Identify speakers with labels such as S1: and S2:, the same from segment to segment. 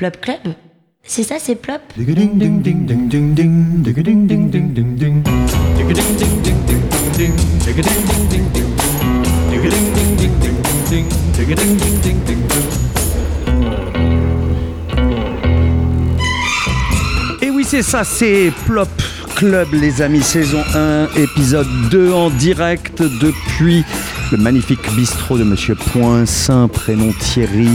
S1: Plop Club. C'est ça, c'est Plop?
S2: Et oui, c'est ça, c'est Plop Club, les amis, saison 1, épisode 2 en direct depuis le magnifique bistrot de Monsieur Poinsin, prénom Thierry,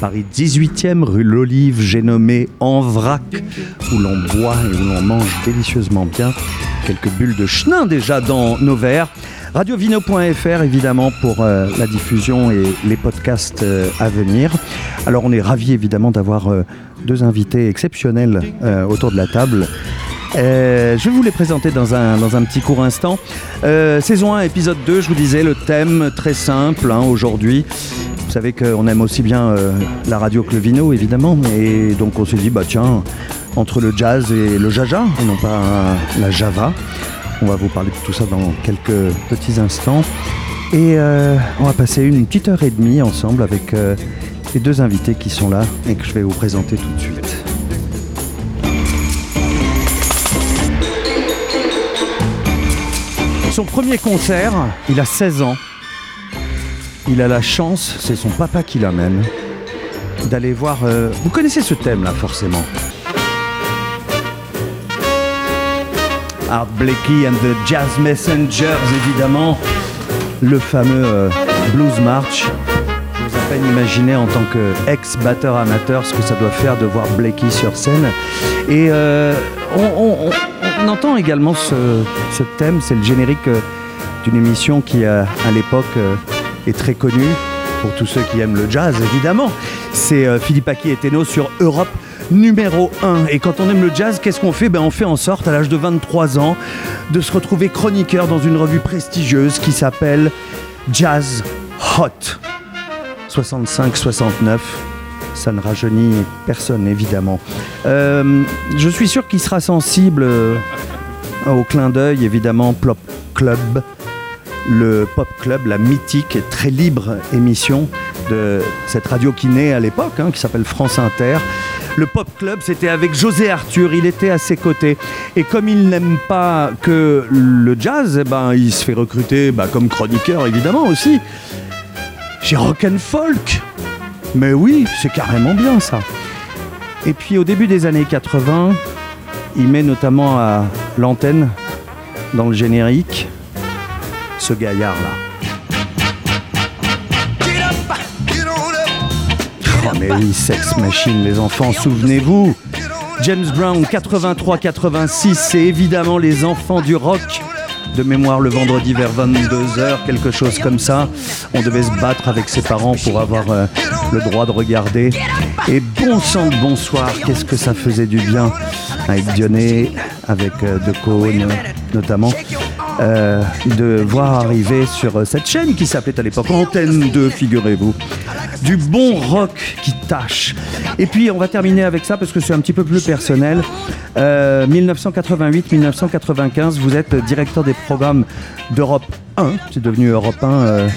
S2: Paris 18e, rue l'Olive, j'ai nommé En Vrac, où l'on boit et où l'on mange délicieusement bien. Quelques bulles de chenin déjà dans nos verres. Radiovino.fr évidemment pour euh, la diffusion et les podcasts euh, à venir. Alors on est ravis évidemment d'avoir euh, deux invités exceptionnels autour de la table. Je vais vous les présenter dans un, dans un petit court instant. Saison 1, épisode 2, je vous disais, le thème très simple hein, aujourd'hui. Vous savez qu'on aime aussi bien euh, la radio que le vino, évidemment. Et donc on s'est dit, bah tiens, entre le jazz et le jaja, et non pas euh, la java. On va vous parler de tout ça dans quelques petits instants. Et euh, on va passer une petite heure et demie ensemble avec les deux invités qui sont là et que je vais vous présenter tout de suite. Son premier concert, il a 16 ans. Il a la chance, c'est son papa qui l'amène, d'aller voir... euh, Vous connaissez ce thème là forcément. Art Blakey and the Jazz Messengers, évidemment. Le fameux euh, Blues March. Je vous à peine imaginer en tant qu'ex-batteur amateur ce que ça doit faire de voir Blakey sur scène. Et euh, on, entend également ce, thème, c'est le générique d'une émission qui, euh, à l'époque, est très connue pour tous ceux qui aiment le jazz, évidemment. C'est euh, Philippe Aki et Teno sur Europe numéro 1. Et quand on aime le jazz, qu'est-ce qu'on fait? Ben, On fait en sorte, à l'âge de 23 ans, de se retrouver chroniqueur dans une revue prestigieuse qui s'appelle Jazz Hot. 65-69. Ça ne rajeunit personne, évidemment. Euh, je suis sûr qu'il sera sensible euh, au clin d'œil, évidemment, Plop Club, le Pop Club, la mythique et très libre émission de cette radio qui naît à l'époque, hein, qui s'appelle France Inter. Le Pop Club, c'était avec José Arthur, il était à ses côtés. Et comme il n'aime pas que le jazz, eh ben, il se fait recruter bah, comme chroniqueur, évidemment, aussi. Chez Rock and Folk. Mais oui, c'est carrément bien ça. Et puis au début des années 80, il met notamment à l'antenne, dans le générique, ce gaillard-là. Oh mais oui, Sex Machine, les enfants, souvenez-vous James Brown 83-86, c'est évidemment les enfants du rock. De mémoire le vendredi vers 22h, quelque chose comme ça. On devait se battre avec ses parents pour avoir euh, le droit de regarder. Et bon sang de bonsoir, qu'est-ce que ça faisait du bien avec Dionnet, avec euh, De Caunes notamment, euh, de voir arriver sur euh, cette chaîne qui s'appelait à l'époque Antenne 2, figurez-vous. Du bon rock qui tâche. Et puis on va terminer avec ça parce que c'est un petit peu plus personnel. Euh, 1988-1995, vous êtes directeur des programmes d'Europe 1. C'est devenu Europe 1 euh,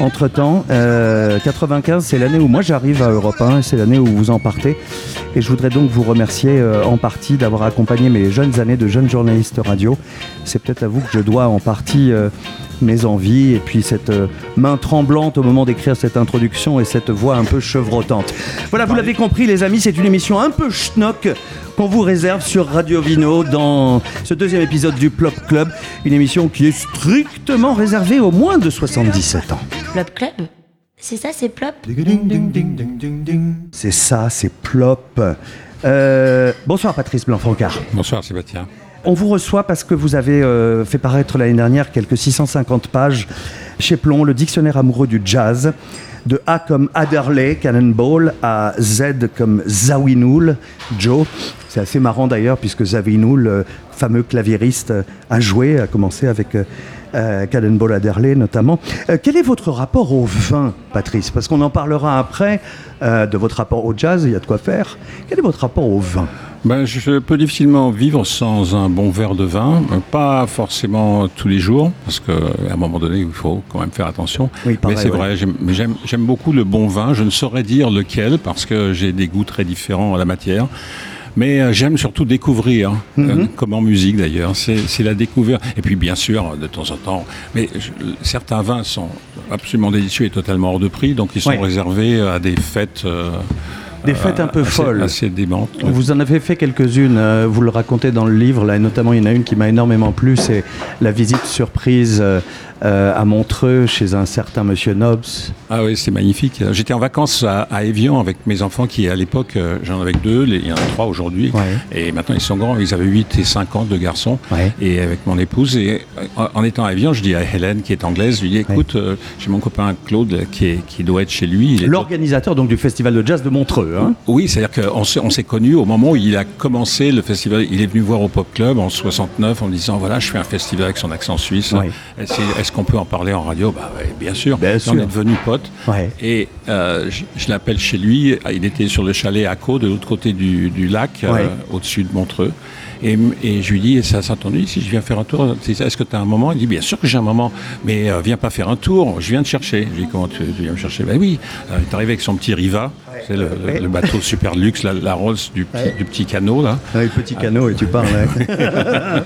S2: entre temps. 95, c'est l'année où moi j'arrive à Europe 1 et c'est l'année où vous en partez. Et je voudrais donc vous remercier euh, en partie d'avoir accompagné mes jeunes années de jeune journaliste radio. C'est peut-être à vous que je dois en partie euh, mes envies et puis cette euh, main tremblante au moment d'écrire cette introduction et cette voix un peu chevrotante. Voilà, vous l'avez compris les amis, c'est une émission un peu schnock qu'on vous réserve sur Radio Vino dans ce deuxième épisode du Plop Club, une émission qui est strictement réservée aux moins de 77 ans.
S1: Plop Club C'est ça, c'est Plop
S2: C'est ça, c'est Plop. Euh, bonsoir Patrice Blanc-Francard.
S3: Bonsoir Sébastien.
S2: On vous reçoit parce que vous avez euh, fait paraître l'année dernière quelques 650 pages chez Plomb, le dictionnaire amoureux du jazz, de A comme Adderley, Cannonball, à Z comme Zawinul, Joe. C'est assez marrant d'ailleurs puisque Zawinul, euh, fameux claviériste, euh, a joué, a commencé avec, Cannonball Adderley notamment. Quel est votre rapport au vin, Patrice? Parce qu'on en parlera après de votre rapport au jazz, il y a de quoi faire. Quel est votre rapport au vin?
S3: Ben, je peux difficilement vivre sans un bon verre de vin, pas forcément tous les jours, parce qu'à un moment donné, il faut quand même faire attention.
S2: Oui, pareil,
S3: mais c'est
S2: ouais.
S3: vrai, j'aime- beaucoup le bon vin. Je ne saurais dire lequel, parce que j'ai des goûts très différents à la matière. Mais euh, j'aime surtout découvrir,
S2: Mhm.
S3: euh, comme en musique d'ailleurs, c'est c'est la découverte. Et puis bien sûr, de temps en temps, mais je- certains vins sont absolument délicieux et totalement hors de prix, donc ils sont
S2: Ouais.
S3: réservés à des fêtes... euh,
S2: Des fêtes un peu
S3: assez-
S2: folles.
S3: Assez.
S2: Vous en avez fait quelques-unes, euh, vous le racontez dans le livre, là, et notamment il y en a une qui m'a énormément plu, c'est la visite surprise euh, à Montreux chez un certain monsieur Nobbs.
S3: Ah oui, c'est magnifique. J'étais en vacances à, à Évian avec mes enfants qui, à l'époque, euh, j'en avais deux, les- il y en a trois aujourd'hui.
S2: Ouais.
S3: Et maintenant, ils sont grands, ils avaient 8 et 5 ans, deux garçons.
S2: Ouais.
S3: Et avec mon épouse, et euh, en, en étant à Évian, je dis à Hélène, qui est anglaise, je lui dis, écoute, euh, j'ai mon copain Claude qui, est, qui doit être chez lui.
S2: L'organisateur donc du festival de jazz de Montreux. Hein.
S3: oui, c'est-à-dire qu'on s'est, on s'est connus au moment où il a commencé le festival. Il est venu voir au Pop Club en 69 en disant voilà, je fais un festival avec son accent suisse. Est-ce, est-ce qu'on peut en parler en radio bah, ouais, Bien sûr.
S2: Bien
S3: Et
S2: sûr.
S3: On est devenus potes.
S2: Ouais.
S3: Et euh, je, je l'appelle chez lui. Il était sur le chalet à Caux, de l'autre côté du, du lac, euh, au-dessus de Montreux. Et, et je lui dis, ça, ça t'ennuie si je viens faire un tour Est-ce que tu as un moment? Il dit, bien sûr que j'ai un moment, mais euh, viens pas faire un tour, je viens te chercher. Je lui dis, comment tu, tu viens me chercher? Ben oui, il est arrivé avec son petit Riva, c'est le, le- le bateau super luxe, la, la Rolls du, petit- du petit canot là.
S2: Avec petit canot et tu parles.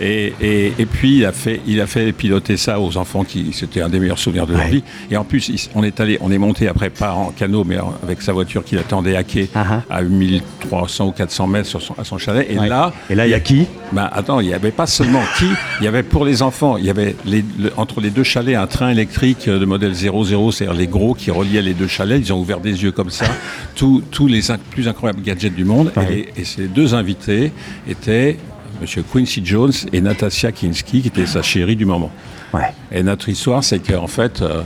S3: Et, et, et puis il a fait, il a fait piloter ça aux enfants qui, c'était un des meilleurs souvenirs de leur vie. Et en plus, il- on est allé, on est monté après pas en canot, mais avec sa voiture qu'il attendait à quai
S2: Ah
S3: à 1300 ou 400 mètres sur son- à son chalet. Et là,
S2: Et là, il y a qui?
S3: Ben attends, il n'y avait pas seulement qui, il y avait pour les enfants, il y avait les- le- entre les deux chalets un train électrique de modèle 00, c'est-à-dire les gros qui reliaient les deux chalets. Ils ont ouvert des yeux comme ça, tous tous les plus incroyables gadgets du monde. Et, ces deux invités étaient M. Quincy Jones et Natasha Kinski, qui était sa chérie du moment.
S2: Ouais.
S3: Et notre histoire, c'est qu'en fait, euh,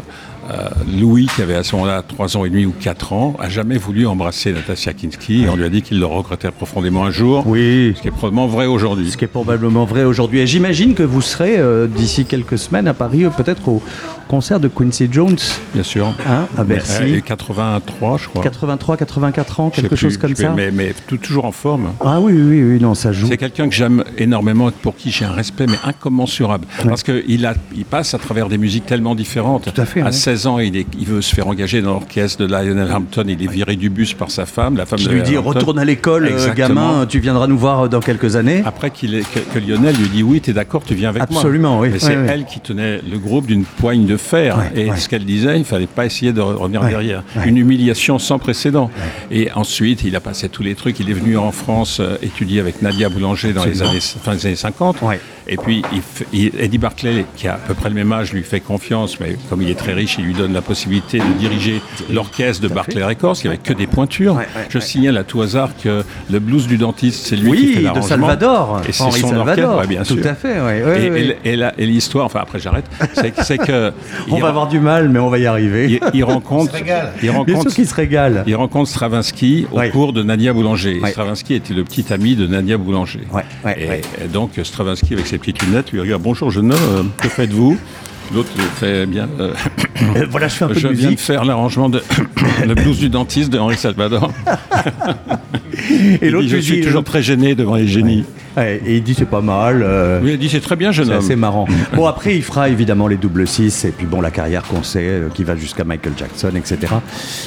S3: euh, Louis, qui avait à ce moment-là 3 ans et demi ou 4 ans, a jamais voulu embrasser Natasha Kinski. Et on lui a dit qu'il le regrettait profondément un jour.
S2: Oui.
S3: Ce qui est probablement vrai aujourd'hui.
S2: Ce qui est probablement vrai aujourd'hui. Et j'imagine que vous serez euh, d'ici quelques semaines à Paris, euh, peut-être au concert de Quincy Jones,
S3: Bien sûr.
S2: hein, à Bercy.
S3: Et 83, je crois.
S2: 83, 84 ans, quelque
S3: plus,
S2: chose comme ça.
S3: Mais, mais tout- toujours en forme.
S2: Ah oui, oui, oui, non, ça joue.
S3: C'est quelqu'un que j'aime énormément, pour qui j'ai un respect mais incommensurable. Parce qu'il il passe à travers des musiques tellement différentes.
S2: Tout à fait, ouais.
S3: 16 ans, il, est- il veut se faire engager dans l'orchestre de Lionel Hampton. Il est viré du bus par sa femme, la femme
S2: Qui
S3: de
S2: lui dit
S3: Hampton.
S2: retourne à l'école, euh, gamin, tu viendras nous voir euh, dans quelques années.
S3: Après que, que Lionel lui dit oui, tu es d'accord, tu viens avec
S2: Absolument,
S3: moi.
S2: oui.
S3: Mais c'est elle qui tenait le groupe d'une poigne de fer. Et ce qu'elle disait, il fallait pas essayer de revenir derrière. Une humiliation sans précédent. Et ensuite, il a passé tous les trucs. Il est venu en France euh, étudier avec Nadia Boulanger dans les
S2: Absolument.
S3: années, fin des années 50. Et puis, il fait- il- Eddie Barclay, qui a à peu près le même âge, lui fait confiance, mais comme il est très riche, il lui donne la possibilité de diriger l'orchestre de Barclay Records, qui avait que des pointures.
S2: Ouais, ouais,
S3: Je
S2: ouais.
S3: signale à tout hasard que le blues du dentiste, c'est lui qui
S2: Oui,
S3: fait
S2: de
S3: l'arrangement.
S2: Salvador.
S3: Et c'est
S2: Henri
S3: son
S2: Salvador.
S3: orchestre, ouais, bien
S2: Tout
S3: sûr.
S2: à fait, ouais, ouais,
S3: et,
S2: ouais.
S3: et- et la- et l'histoire, enfin après j'arrête, c'est que-
S2: On
S3: il,
S2: va avoir du mal, mais on va y arriver.
S3: il, il rencontre, il rencontre,
S2: qu'il se régale.
S3: il rencontre Stravinsky au
S2: Ouais.
S3: cours de Nadia Boulanger.
S2: Ouais.
S3: Stravinsky était le petit ami de Nadia Boulanger.
S2: Ouais, ouais,
S3: et,
S2: ouais.
S3: et donc Stravinsky avec ses petites lunettes lui regarde bonjour jeune homme, que faites-vous? L'autre fait bien. euh,
S2: Euh, voilà, je fais un peu
S3: je
S2: de
S3: viens de faire l'arrangement de le blues du dentiste de Henri Salvador.
S2: Et l'autre
S3: dit, je
S2: lui
S3: suis
S2: dit,
S3: toujours très gêné devant les génies.
S2: Ouais, et il dit c'est pas mal. euh,
S3: Oui, il dit c'est très bien jeune
S2: C'est
S3: homme.
S2: assez marrant. Bon, après, il fera évidemment les double six et puis bon, la carrière qu'on sait, euh, qui va jusqu'à Michael Jackson, etc.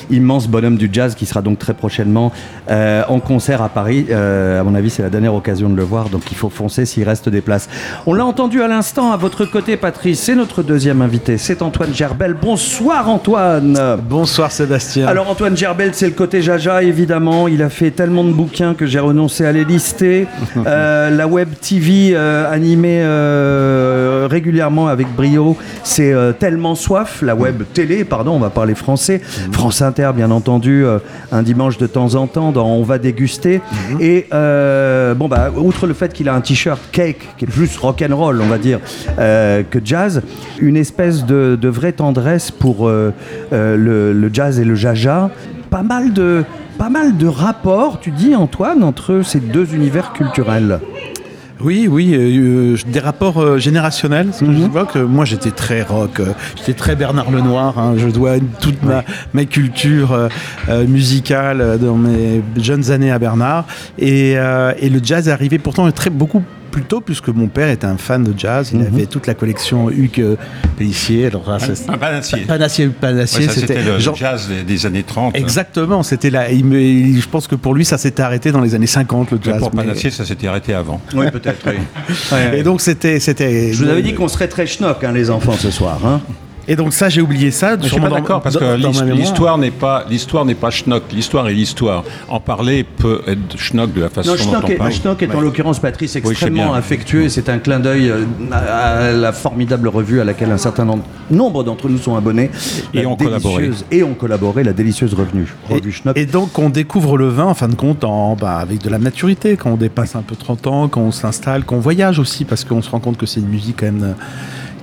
S2: Immense bonhomme du jazz qui sera donc très prochainement euh, en concert à Paris. Euh, à mon avis, c'est la dernière occasion de le voir, donc il faut foncer s'il reste des places. On l'a entendu à l'instant à votre côté, Patrice. C'est notre deuxième invité, c'est Antoine Gerbel. Bonsoir, Antoine.
S4: Bonsoir Sébastien.
S2: Alors Antoine Gerbel, c'est le côté Jaja évidemment. Il a fait tellement de bouquins que j'ai renoncé à les lister. Euh, la web TV euh, animée euh, régulièrement avec brio, c'est tellement soif. La web télé, pardon, on va parler français. France Inter, bien entendu, un dimanche de temps en temps dans On va déguster. Et euh, bon bah, outre le fait qu'il a un t-shirt cake qui est plus rock and roll, on va dire, que jazz, une espèce de, de vraie tendresse pour euh, euh, le, le jazz et le jaja. Pas mal de pas mal de rapports, tu dis Antoine, entre ces deux univers culturels.
S4: Oui, oui, euh, des rapports euh, générationnels. Ce que je vois que moi j'étais très rock, euh, j'étais très Bernard Lenoir. hein, je dois toute ma, ma culture musicale dans mes jeunes années à Bernard. Et, et le jazz est arrivé pourtant très beaucoup plus tôt puisque mon père était un fan de jazz. Il avait toute la collection Hugues Pellissier. Alors, là,
S3: Un panassier.
S4: Panassier, Panassier,
S3: Ouais, c'était le
S4: genre-
S3: jazz des, des années 30.
S4: Exactement, c'était là. Il me- il- je pense que pour lui, ça s'était arrêté dans les années 50, le
S3: Mais
S4: jazz.
S3: pour
S4: mais-
S3: Panassier, ça s'était arrêté avant.
S2: Oui, peut-être, oui.
S4: Et donc, c'était. c'était-
S2: Je vous avais dit qu'on serait très schnock, hein, les enfants, ce soir. Hein.
S4: Et donc, ça, j'ai oublié ça.
S3: Je suis pas d'accord parce
S4: dans-
S3: que l'histoire n'est pas l'histoire n'est pas schnock. L'histoire est l'histoire. En parler peut être schnock de la façon
S2: Non,
S3: dont
S2: Schnock
S3: on
S2: est,
S3: parle.
S2: Schnock est en
S3: Ouais.
S2: l'occurrence Patrice extrêmement affectueux et c'est un clin d'œil euh, à à la formidable revue à laquelle un certain nom- nombre d'entre nous sont abonnés.
S3: Et
S2: La
S3: ont collaboré.
S2: Et ont collaboré, la délicieuse revue. Revue Schnock.
S4: Et donc, on découvre le vin, en fin de compte, en, bah, avec de la maturité, quand on dépasse un peu 30 ans, quand on s'installe, qu'on voyage aussi, parce qu'on se rend compte que c'est une musique quand même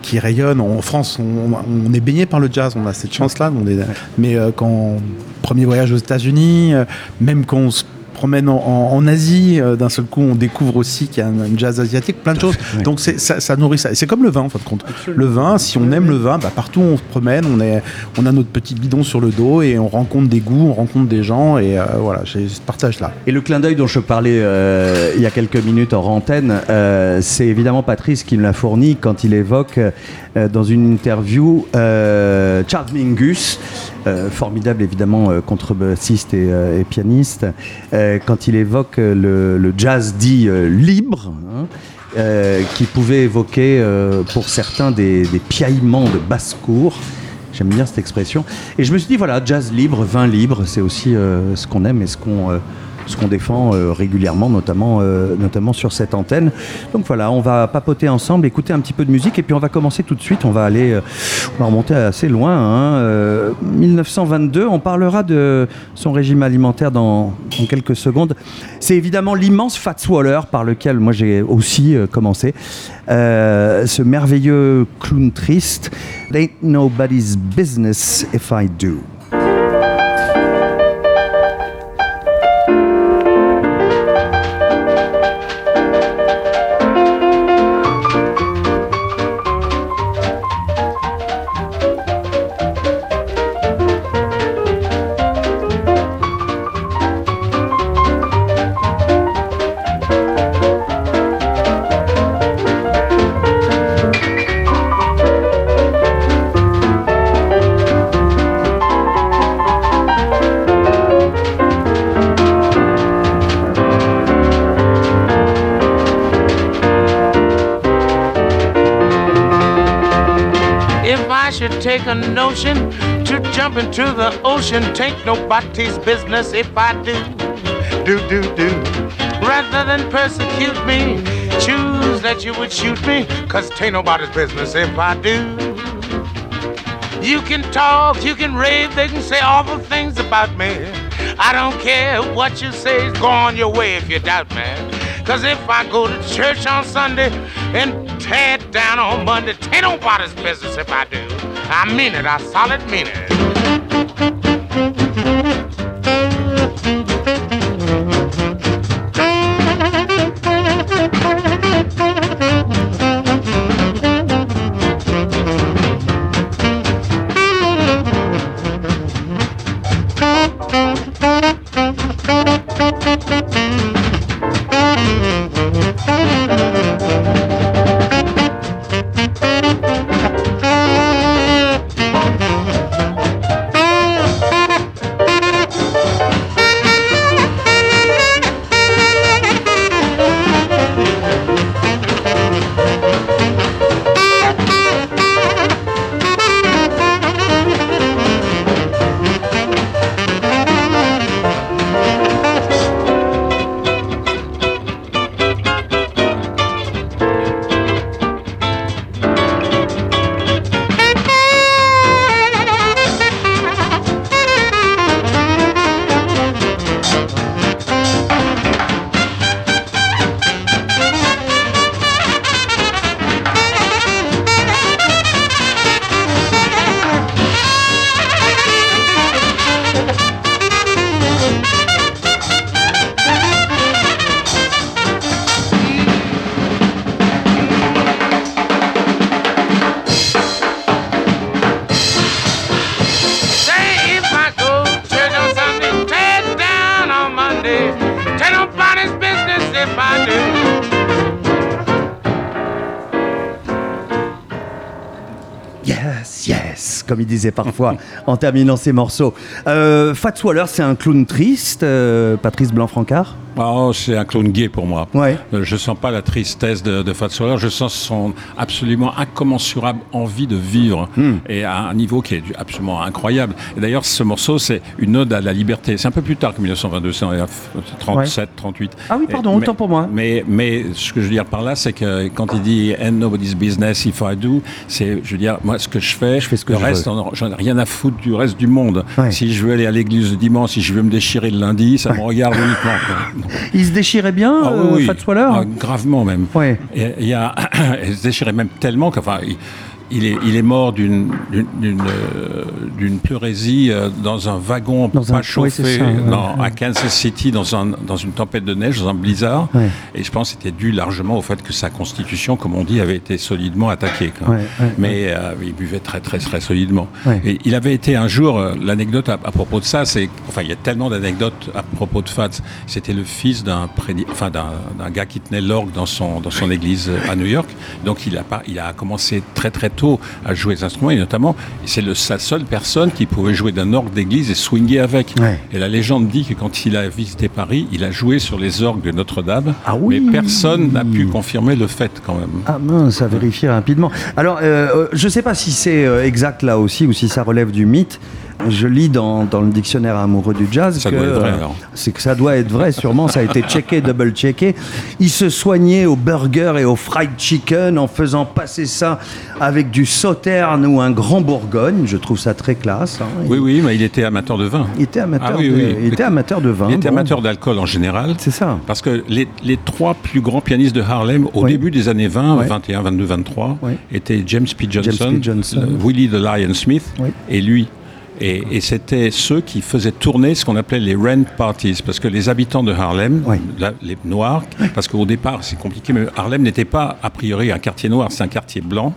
S4: qui rayonne. En France, on, on est baigné par le jazz, on a cette chance-là. est- Mais euh, quand premier voyage aux États-Unis, euh, même quand on se promène en, en- en Asie, euh, d'un seul coup, on découvre aussi qu'il y a un, un jazz asiatique, plein de choses. Donc ça, ça nourrit ça. Et c'est comme le vin, en fin de compte. Le vin, si on aime le vin, bah, partout on se promène, on, est, on a notre petit bidon sur le dos et on rencontre des goûts, on rencontre des gens. Et euh, voilà, j'ai ce partage-là.
S2: Et le clin d'œil dont je parlais euh, il y a quelques minutes en antenne, euh, c'est évidemment Patrice qui me l'a fourni quand il évoque euh, dans une interview euh, Charles Mingus, formidable évidemment euh, contrebassiste et, euh, pianiste, euh, quand il évoque euh, le, jazz dit euh, libre. hein, euh, qui pouvait évoquer euh, pour certains des, piaillements de basse-cour. J'aime bien cette expression. Et je me suis dit, voilà, jazz libre, vin libre, c'est aussi euh, ce qu'on aime et ce qu'on euh, ce qu'on défend euh, régulièrement, notamment, euh, notamment sur cette antenne. Donc voilà, on va papoter ensemble, écouter un petit peu de musique et puis on va commencer tout de suite. On va aller, euh, remonter assez loin. hein, euh, 1922, on parlera de son régime alimentaire dans, quelques secondes. C'est évidemment l'immense Fats Waller par lequel moi j'ai aussi commencé. Ce merveilleux clown triste. Ain't nobody's business if I do.
S5: Jump into the ocean, take nobody's business if I do, do, do, do. Rather than persecute me, choose that you would shoot me, cause tain't nobody's business if I do. You can talk, you can rave, they can say awful things about me. I don't care what you say, go on your way if you doubt me. Cause if I go to church on Sunday and tear it down on Monday, tain't nobody's business if I do. I mean it, I solid mean it
S2: thank you. Comme il disait parfois en terminant ses morceaux. Euh, Fats Waller, c'est un clown triste, euh, Patrice Blanc-Francard?
S3: Oh, c'est un clown gay pour moi.
S2: Ouais.
S3: Euh, Je sens pas la tristesse de, de Fats Waller, je sens son absolument incommensurable envie de vivre
S2: Hmm.
S3: et à un niveau qui est absolument incroyable. Et d'ailleurs, ce morceau, c'est une ode à la liberté. C'est un peu plus tard que 1922, c'est en 37, 38.
S2: Ah oui, pardon,
S3: Et-
S2: autant pour moi.
S3: Mais, mais ce que je veux dire par là, c'est que quand il dit And nobody's business if I do, c'est, je veux dire, moi, ce que je fais,
S2: Je fais ce que
S3: le
S2: je
S3: reste, j'en- j'en ai rien à foutre du reste du monde.
S2: Ouais.
S3: Si je veux aller à l'église le dimanche, si je veux me déchirer le lundi, ça me regarde uniquement.
S2: Il se déchirait bien,
S3: Ah
S2: euh,
S3: oui.
S2: Fats Waller
S3: Ah, Gravement même.
S2: Ouais.
S3: Il y a, il se déchirait même tellement qu'enfin, il, il est, il est mort d'une euh, pleurésie euh, dans un wagon
S2: Dans un-
S3: pas
S2: oui,
S3: chauffé
S2: c'est ça, ouais,
S3: dans-
S2: ouais.
S3: à Kansas City dans, un, dans une tempête de neige, dans un blizzard.
S2: Ouais.
S3: Et je pense que c'était dû largement au fait que sa constitution, comme on dit, avait été solidement attaquée. Mais euh, il buvait très très très solidement. Et il avait été un jour, l'anecdote à, à propos de ça, c'est, enfin il y a tellement d'anecdotes à propos de Fats. C'était le fils d'un enfin d'un, gars qui tenait l'orgue dans son dans son église à New York. Donc il a pas, il a commencé très très tôt à jouer des instruments et notamment c'est le, sa seule personne qui pouvait jouer d'un orgue d'église et swinguer avec.
S2: Ouais.
S3: Et la légende dit que quand il a visité Paris, il a joué sur les orgues de Notre-Dame.
S2: Ah oui.
S3: Mais personne n'a pu confirmer le fait quand même.
S2: Ah mince, à vérifier rapidement. Alors, euh, euh, je ne sais pas si c'est euh, exact là aussi ou si ça relève du mythe. Je lis dans, dans le dictionnaire amoureux du jazz
S3: Ça
S2: que
S3: doit être vrai,
S2: euh,
S3: alors.
S2: c'est que ça doit être vrai, sûrement. Ça a été checké, double checké. Il se soignait au burger et au fried chicken en faisant passer ça avec du sauterne ou un grand bourgogne. Je trouve ça très classe. hein.
S3: Oui, oui, mais il était amateur de vin.
S2: Il était amateur,
S3: Ah oui,
S2: de,
S3: oui.
S2: il était amateur de vin.
S3: Il était
S2: bon.
S3: amateur d'alcool en général.
S2: C'est ça.
S3: Parce que les, les trois plus grands pianistes de Harlem au
S2: Oui.
S3: début des années 20,
S2: Ouais.
S3: 21, 22, 23,
S2: Oui.
S3: étaient James P. Johnson,
S2: P. Johnson.
S3: le- Willie the Lion Smith et lui. Et, et c'était ceux qui faisaient tourner ce qu'on appelait les rent parties, parce que les habitants de Harlem,
S2: Oui.
S3: la- les noirs, parce qu'au départ c'est compliqué, mais Harlem n'était pas a priori un quartier noir, c'est un quartier blanc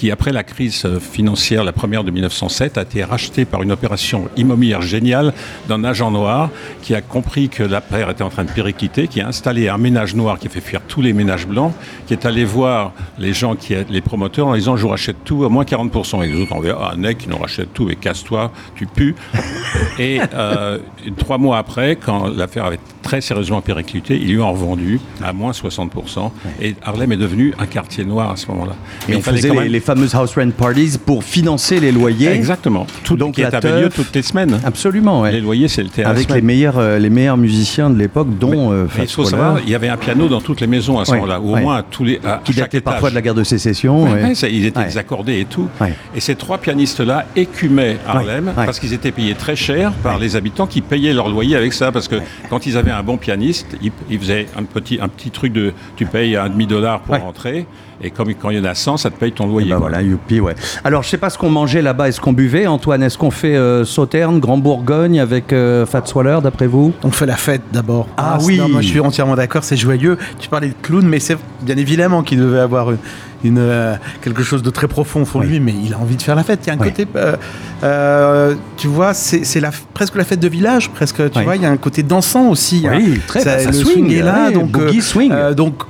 S3: qui, après la crise financière, la première de 1907, a été racheté par une opération immobilière géniale d'un agent noir qui a compris que la paire était en train de péricliter, qui a installé un ménage noir qui a fait fuir tous les ménages blancs, qui est allé voir les gens, qui, les promoteurs, en disant Je vous rachète tout à moins 40%. Et les autres ont dit Ah, mec, qui nous rachète tout, et casse-toi, tu pues. et euh, trois mois après, quand l'affaire avait très sérieusement périclité, ils lui ont revendu à moins 60%. Et Harlem est devenu un quartier noir à ce moment-là.
S2: Mais
S3: il fallait
S2: les, les fameuses house rent parties pour financer les loyers.
S3: Exactement. Tout
S2: Donc
S3: qui avait lieu toutes les semaines.
S2: Absolument, ouais.
S3: Les loyers, c'était à la
S2: Avec les meilleurs, euh, les meilleurs musiciens de l'époque, dont euh,
S3: Mais il faut savoir, il y avait un piano dans toutes les maisons à ce moment-là, ou au moins à tous les. À
S2: qui
S3: chaque
S2: datait parfois de la guerre de sécession.
S3: Ça, ils étaient désaccordés et tout. Et ces trois pianistes-là écumaient Harlem parce qu'ils étaient payés très cher par les habitants qui payaient leur loyer avec ça. Parce que quand ils avaient un bon pianiste, ils, ils faisaient un petit, un petit truc de tu payes un demi-dollar pour
S2: Ouais.
S3: rentrer. Et comme quand il y en a 100, ça te paye ton loyer.
S2: Bah
S3: quoi.
S2: voilà, youpi, ouais. Alors, je sais pas ce qu'on mangeait là-bas et ce qu'on buvait, Antoine? Est-ce qu'on fait euh, Sauterne, Grand Bourgogne avec euh, Fats Waller, d'après vous?
S4: On fait la fête d'abord.
S2: Ah
S4: c'est-
S2: oui.
S4: non, moi je suis entièrement d'accord, c'est joyeux. Tu parlais de clown, mais c'est bien évidemment qu'il devait avoir une, une, euh, quelque chose de très profond au fond de
S2: Oui.
S4: lui, mais il a envie de faire la fête. Il y a un
S2: Oui.
S4: côté, euh, euh, tu vois, c'est la, presque la fête de village, presque. Tu
S2: Oui.
S4: vois, il y a un côté dansant aussi. hein.
S2: Oui, très, bah, ça
S4: le
S2: swing,
S4: est là, donc
S2: boogie swing.
S4: euh, donc.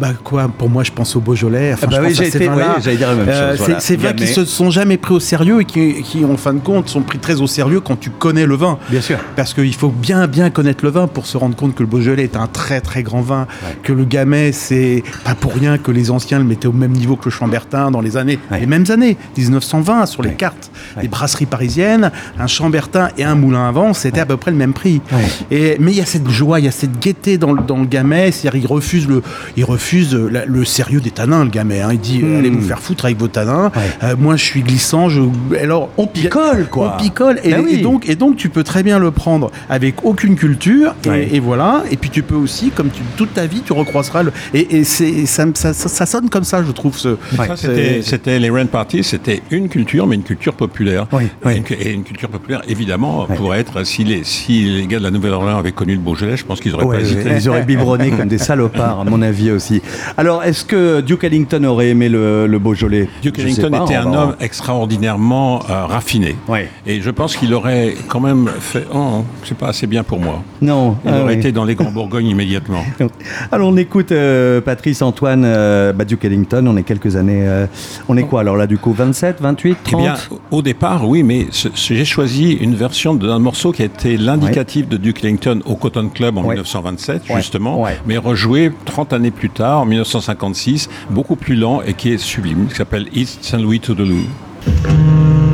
S4: Bah quoi, pour moi je pense au Beaujolais, enfin,
S2: Ah bah oui, j'ai
S4: ces
S2: été-
S4: vins-là.
S2: oui, j'allais dire la même chose,
S4: c'est-
S2: voilà.
S4: C'est vins qui se sont jamais pris au sérieux et qui, qui, en fin de compte sont pris très au sérieux quand tu connais le vin.
S2: Bien sûr.
S4: Parce qu'il faut bien bien connaître le vin pour se rendre compte que le Beaujolais est un très très grand vin, que le Gamay c'est pas pour rien que les anciens le mettaient au même niveau que le Chambertin dans les années,
S2: Ouais.
S4: les mêmes années, 1920 sur les
S2: Ouais.
S4: cartes des brasseries parisiennes, un Chambertin et un moulin à vent c'était à peu près le même prix. Et mais il y a cette joie, il y a cette gaieté dans le, dans le Gamay, c'est-à-dire il refuse le il refuse la- le sérieux des tanins le Gamay, hein. il dit
S2: Hmm.
S4: allez vous faire foutre avec vos tanins,
S2: Ouais.
S4: Euh, moi je suis glissant, je alors
S2: On picole, quoi.
S4: on picole et,
S2: Ben oui.
S4: et donc et donc tu peux très bien le prendre avec aucune culture et,
S2: Ouais.
S4: et voilà et puis tu peux aussi comme tu, toute ta vie tu recroiseras le et, et c'est ça, ça, ça- ça sonne comme ça je trouve ce
S2: Ouais.
S3: C'était, les rent parties, c'était une culture, mais une culture populaire.
S2: Oui.
S3: Et, une, et une culture populaire, évidemment, pourrait être, si les, si les gars de la Nouvelle-Orléans avaient connu le Beaujolais, je pense qu'ils n'auraient
S2: Ouais,
S3: pas hésité.
S2: Ils auraient biberonné comme des salopards, à mon avis aussi. Alors, est-ce que Duke Ellington aurait aimé le, le Beaujolais?
S3: Duke Ellington
S2: pas,
S3: était un
S2: va-
S3: homme extraordinairement euh, raffiné.
S2: Ouais.
S3: Et je pense qu'il aurait quand même fait. Oh, c'est pas assez bien pour moi.
S2: Non.
S3: Il
S2: ah
S3: aurait
S2: oui.
S3: été dans les Grands Bourgognes immédiatement.
S2: Alors on écoute euh, Patrice Antoine euh, bah, Duke Ellington, on est quelques années. on est quoi alors là du coup 27, 28,
S3: Eh
S2: 30
S3: bien, au départ, oui, mais j'ai choisi une version d'un morceau qui a été l'indicatif de Duke Ellington au Cotton Club en
S2: Ouais.
S3: 1927,
S2: Ouais.
S3: justement, mais rejoué 30 années plus tard, en 1956, beaucoup plus lent et qui est sublime, qui s'appelle East St. Louis to the.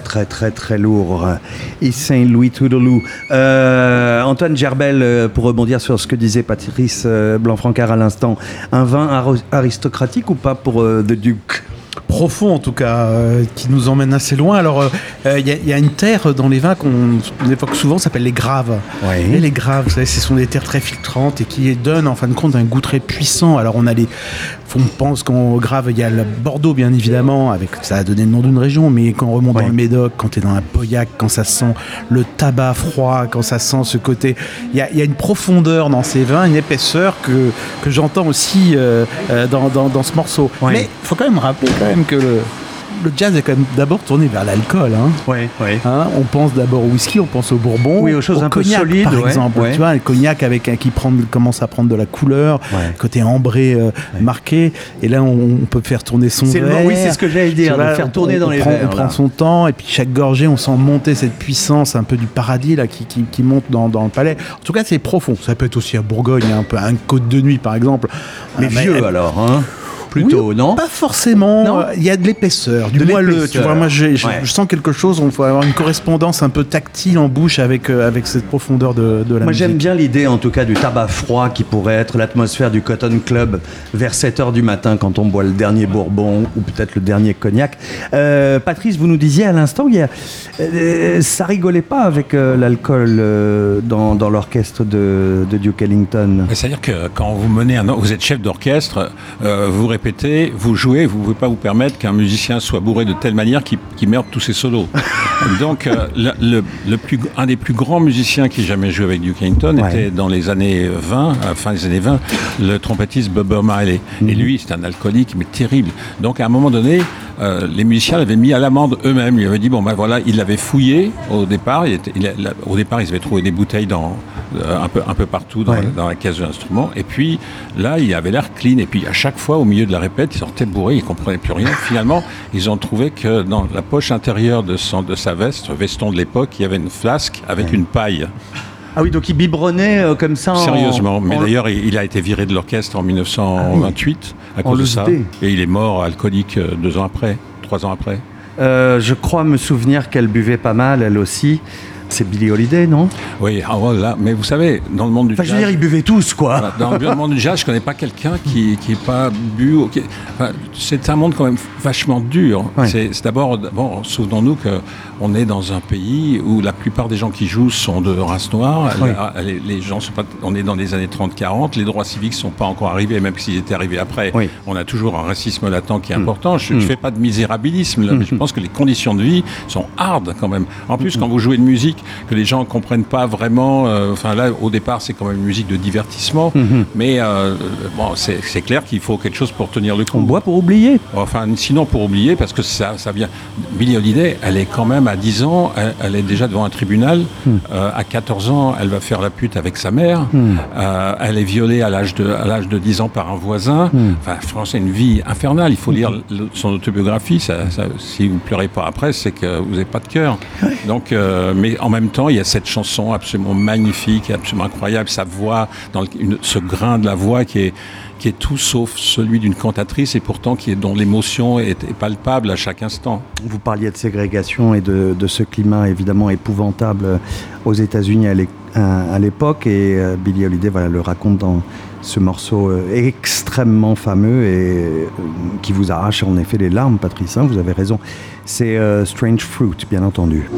S2: Très très très très lourd. Et Saint-Louis to the Loup. Euh, Antoine Gerbel, euh, pour rebondir sur ce que disait Patrice euh, Blanc-Francard à l'instant, un vin aristocratique ou pas pour euh, The Duke
S4: profond en tout cas, qui nous emmène assez loin. Alors, il y, a- y a une terre dans les vins qu'on on évoque souvent, ça s'appelle les graves.
S2: Oui.
S4: Les graves, vous savez, ce sont des terres très filtrantes et qui donnent en fin de compte un goût très puissant. Alors, on a les, on pense qu'en grave, il y a le Bordeaux bien évidemment, avec ça a donné le nom d'une région, mais quand on remonte
S2: Ouais.
S4: dans le Médoc, quand tu es dans la Pauillac, quand ça sent le tabac froid, quand ça sent ce côté, il y a, il y a une profondeur dans ces vins, une épaisseur que, que j'entends aussi euh, euh, dans, dans- dans ce morceau. Mais il faut quand même rappeler quand même que le, le jazz est quand même d'abord tourné vers l'alcool. Hein.
S2: Ouais, ouais.
S4: Hein, on pense d'abord au whisky, on pense au bourbon,
S2: Oui, aux choses
S4: au
S2: un peu
S4: cognac,
S2: solides,
S4: par
S2: ouais,
S4: exemple. Tu vois, le cognac avec qui prend, commence à prendre de la couleur, côté ambré euh, marqué. Et là, on, on peut faire tourner son
S2: le
S4: verre.
S2: oui, c'est ce que j'allais dire,
S4: vois,
S2: faire
S4: on-
S2: tourner
S4: on
S2: dans les
S4: prend-
S2: verres,
S4: On prend son temps, et puis chaque gorgée, on sent monter cette puissance un peu du paradis là qui, qui, qui monte dans, dans le palais. En tout cas, c'est profond. Ça peut être aussi à Bourgogne, un peu un côte de nuit, par exemple.
S2: Mais
S4: Ah,
S2: vieux alors, hein Plutôt,
S4: oui,
S2: non
S4: Pas forcément. Il y a de l'épaisseur, du moelleux. Tu vois, moi,
S2: Ouais.
S4: je sens quelque chose. On faut avoir une correspondance un peu tactile en bouche avec euh, avec cette profondeur de, de la
S2: Moi j'aime bien l'idée en tout cas du tabac froid qui pourrait être l'atmosphère du Cotton Club vers 7h du matin quand on boit le dernier bourbon ou peut-être le dernier cognac. Euh, Patrice, vous nous disiez à l'instant, euh, ça rigolait pas avec euh, l'alcool euh, dans, dans l'orchestre de, de Duke Ellington.
S3: C'est-à-dire que quand vous menez un, vous êtes chef d'orchestre, euh, vous répétez, vous jouez, vous ne pouvez pas vous permettre qu'un musicien soit bourré de telle manière qu'il qu'il merde tous ses solos. Donc, euh, le, le- le plus, un des plus grands musiciens qui jamais joué avec Duke Ellington
S2: Ouais.
S3: était dans les années 20, à la fin des années 20, le trompettiste Bob Marley. Et lui, c'est un alcoolique, mais terrible. Donc, à un moment donné, euh, les musiciens l'avaient mis à l'amende eux-mêmes. Ils avaient dit, bon, ben voilà, ils l'avaient fouillé au départ. Il était- il a- au départ, ils avaient trouvé des bouteilles dans, euh, un, peu, un peu partout dans,
S2: Ouais.
S3: dans la caisse de l'instrument. Et puis là, il avait l'air clean. Et puis à chaque fois, au milieu de la répète, il sortait bourré, il comprenaient plus rien. Finalement, ils ont trouvé que dans la poche intérieure de, son, de sa veste, veston de l'époque, il y avait une flasque avec une paille.
S2: Ah oui, donc il biberonnait euh, comme ça en-
S3: Sérieusement. Mais
S2: en-
S3: d'ailleurs, il, il a été viré de l'orchestre en 1928 à
S2: En
S3: cause de ça. Et il est mort alcoolique euh, deux ans après, trois ans après.
S2: Euh, je crois me souvenir qu'elle buvait pas mal, elle aussi. C'est Billie Holiday, non?
S3: Oui, ah, voilà. mais vous savez, dans le monde du
S2: Enfin, je veux
S3: jazz-
S2: dire, ils buvaient tous, quoi.
S3: Voilà, Dans le monde du jazz, je connais pas quelqu'un qui qui est pas bu. qui- enfin, c'est un monde quand même vachement dur.
S2: Ouais.
S3: C'est d'abord, bon, souvenons-nous que on est dans un pays où la plupart des gens qui jouent sont de race noire.
S2: Oui.
S3: Les, les gens sont pas. On est dans les années 30-40. Les droits civiques sont pas encore arrivés, même s'ils étaient arrivés après.
S2: Oui.
S3: On a toujours un racisme latent qui est
S2: Mm.
S3: important. Je, ne fais pas de misérabilisme, là, mais je pense que les conditions de vie sont hard quand même. En plus,
S2: Mm.
S3: quand vous jouez de musique que les gens comprennent pas vraiment, euh, enfin là, au départ, c'est quand même une musique de divertissement,
S2: Mm-hmm.
S3: mais euh, bon, c'est clair qu'il faut quelque chose pour tenir le coup.
S2: On boit pour oublier.
S3: Enfin, sinon pour oublier, parce que ça, ça vient. Billie Holiday, elle est quand même à 10 ans, elle, elle est déjà devant un tribunal. Euh, à 14 ans, elle va faire la pute avec sa mère. Euh, elle est violée à l'âge de, à de 10 ans par un voisin. Enfin, franchement, c'est une vie infernale. Il faut lire son autobiographie. Ça, ça- si vous pleurez pas après, c'est que vous n'avez pas de cœur. Donc, euh, mais en même temps, il y a cette chanson absolument magnifique, absolument incroyable. Sa voix, dans ce grain de la voix qui est qui est tout sauf celui d'une cantatrice et pourtant qui est, dont l'émotion est, palpable à chaque instant.
S2: Vous parliez de ségrégation et de, ce climat évidemment épouvantable euh, aux États-Unis à l'é- à à l'époque. Et euh, Billie Holiday le raconte dans ce morceau euh, extrêmement fameux et qui vous arrache en effet les larmes, Patrice. hein, vous avez raison. C'est Strange Fruit, bien entendu.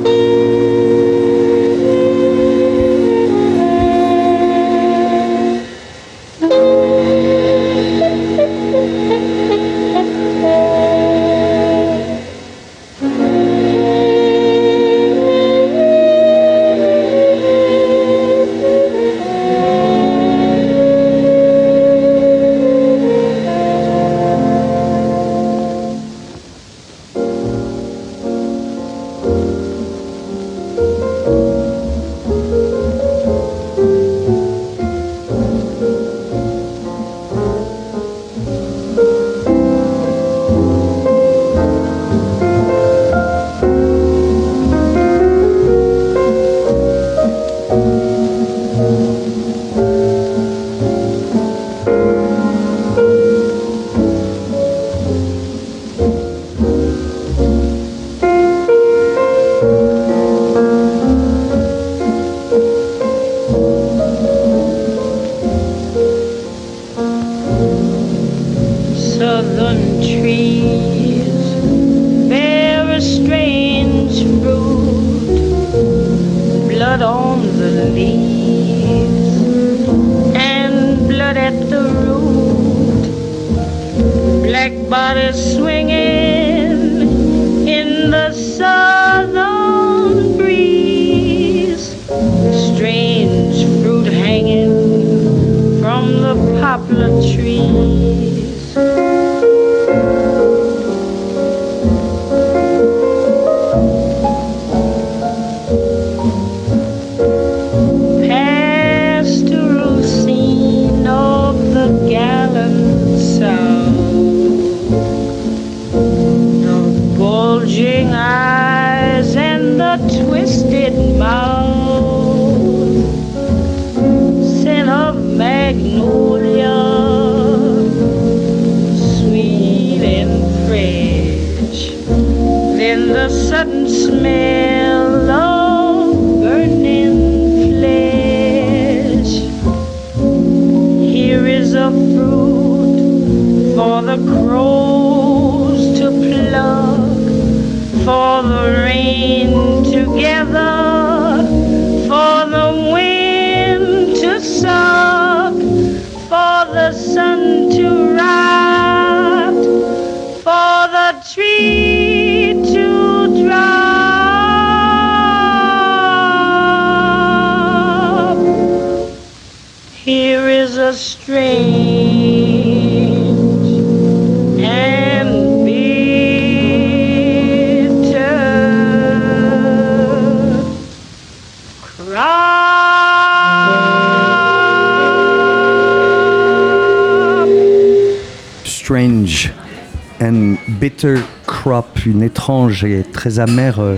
S2: Une étrange et très amère euh,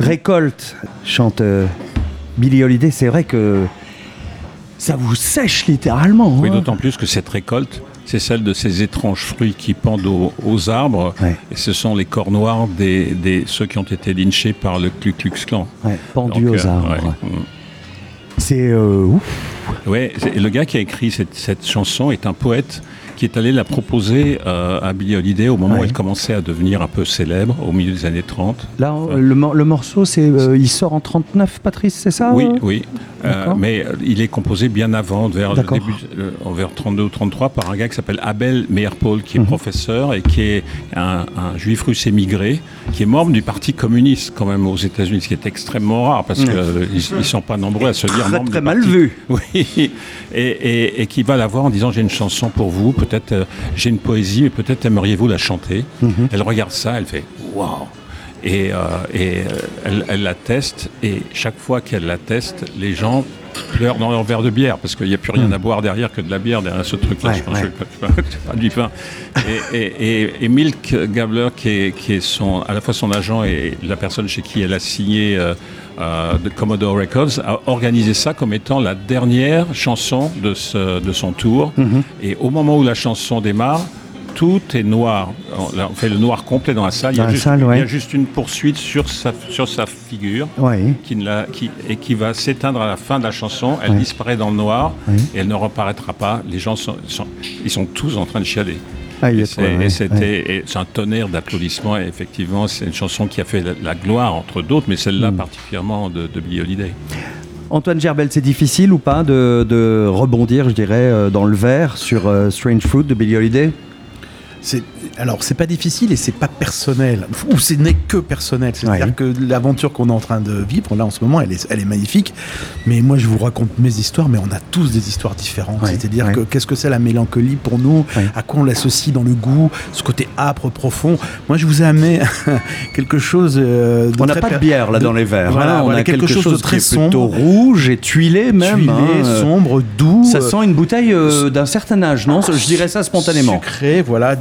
S2: récolte, chante euh, Billie Holiday. C'est vrai que ça vous sèche littéralement.
S3: Oui,
S2: hein.
S3: d'autant plus que cette récolte, c'est celle de ces étranges fruits qui pendent aux, aux arbres.
S2: Ouais.
S3: Et ce sont les corps noirs des, des ceux qui ont été lynchés par le Ku Klux Klan.
S2: Ouais, pendu
S3: Donc,
S2: aux
S3: euh,
S2: arbres.
S3: ouais. Mm.
S2: C'est ouf.
S3: Ouais, le gars qui a écrit cette, cette chanson est un poète qui est allé la proposer euh, à Billie Holiday au moment
S2: Ouais.
S3: où elle commençait à devenir un peu célèbre, au milieu des années 30.
S2: Là, le, mor- le morceau, c'est, euh, il sort en 39, Patrice, c'est ça?
S3: Oui, oui. Euh, mais euh, il est composé bien avant, vers le début, euh, vers 32 ou 33, par un gars qui s'appelle Abel Meyer-Paul, qui est
S2: Mhm.
S3: professeur et qui est un, un juif russe émigré, qui est membre du Parti communiste quand même aux États-Unis, ce qui est extrêmement rare parce qu'ils ne sont pas nombreux à se dire
S2: Très,
S3: membre
S2: très
S3: du
S2: mal
S3: parti.
S2: vu.
S3: Oui, et, et- et qui va la voir en disant j'ai une chanson pour vous, peut-être euh, j'ai une poésie, mais peut-être aimeriez-vous la chanter?
S2: Mhm.
S3: Elle regarde ça, elle fait waouh. Et, euh, et euh, elle, elle la teste, et chaque fois qu'elle la teste, les gens pleurent dans leur verre de bière, parce qu'il n'y a plus rien à boire derrière que de la bière derrière ce truc-là.
S2: Ouais, ouais.
S3: pas- du pain. Et, et- et- et Milk Gabler, qui est, qui est son, à la fois son agent et la personne chez qui elle a signé euh, euh, de Commodore Records, a organisé ça comme étant la dernière chanson de, ce- de son tour.
S2: Mhm.
S3: Et au moment où la chanson démarre, tout est noir. On fait le noir complet dans la salle. Il y a, juste,
S2: salle,
S3: il y
S2: ouais.
S3: a juste une poursuite sur sa, sur sa figure
S2: Ouais.
S3: qui ne la- qui- et qui va s'éteindre à la fin de la chanson. Elle
S2: Ouais.
S3: disparaît dans le noir et elle ne reparaîtra pas. Les gens sont, sont- ils sont tous en train de chialer.
S2: Ah,
S3: Et c'est
S2: ouais,
S3: un tonnerre d'applaudissements. Et effectivement, c'est une chanson qui a fait la, la gloire entre d'autres, mais celle-là
S2: Mm.
S3: particulièrement de, de Billie Holiday.
S2: Antoine Gerbel, c'est difficile ou pas de, de rebondir, je dirais, euh, dans le verre sur euh, Strange Fruit de Billie Holiday?
S4: C'est alors c'est pas difficile et c'est pas personnel ou ce n'est que personnel. C'est-à-dire
S2: Ouais.
S4: que l'aventure qu'on est en train de vivre là en ce moment, elle est, elle est magnifique. Mais moi je vous raconte mes histoires, mais on a tous des histoires différentes.
S2: Ouais,
S4: C'est-à-dire
S2: ouais.
S4: que qu'est-ce que c'est la mélancolie pour nous? À quoi on l'associe dans le goût? Ce côté âpre, profond. Moi je vous ai amené quelque chose. euh, de
S2: On n'a pas de bière là
S4: de-
S2: dans les verres.
S4: Voilà,
S2: on
S4: voilà,
S2: a quelque, chose, de très plutôt
S4: sombre,
S2: rouge et tuilé même.
S4: tuilé,
S2: hein, euh,
S4: sombre, doux.
S2: Ça
S4: euh,
S2: sent une bouteille euh, d'un certain âge, non? Je dirais ça spontanément.
S4: Sucré, voilà,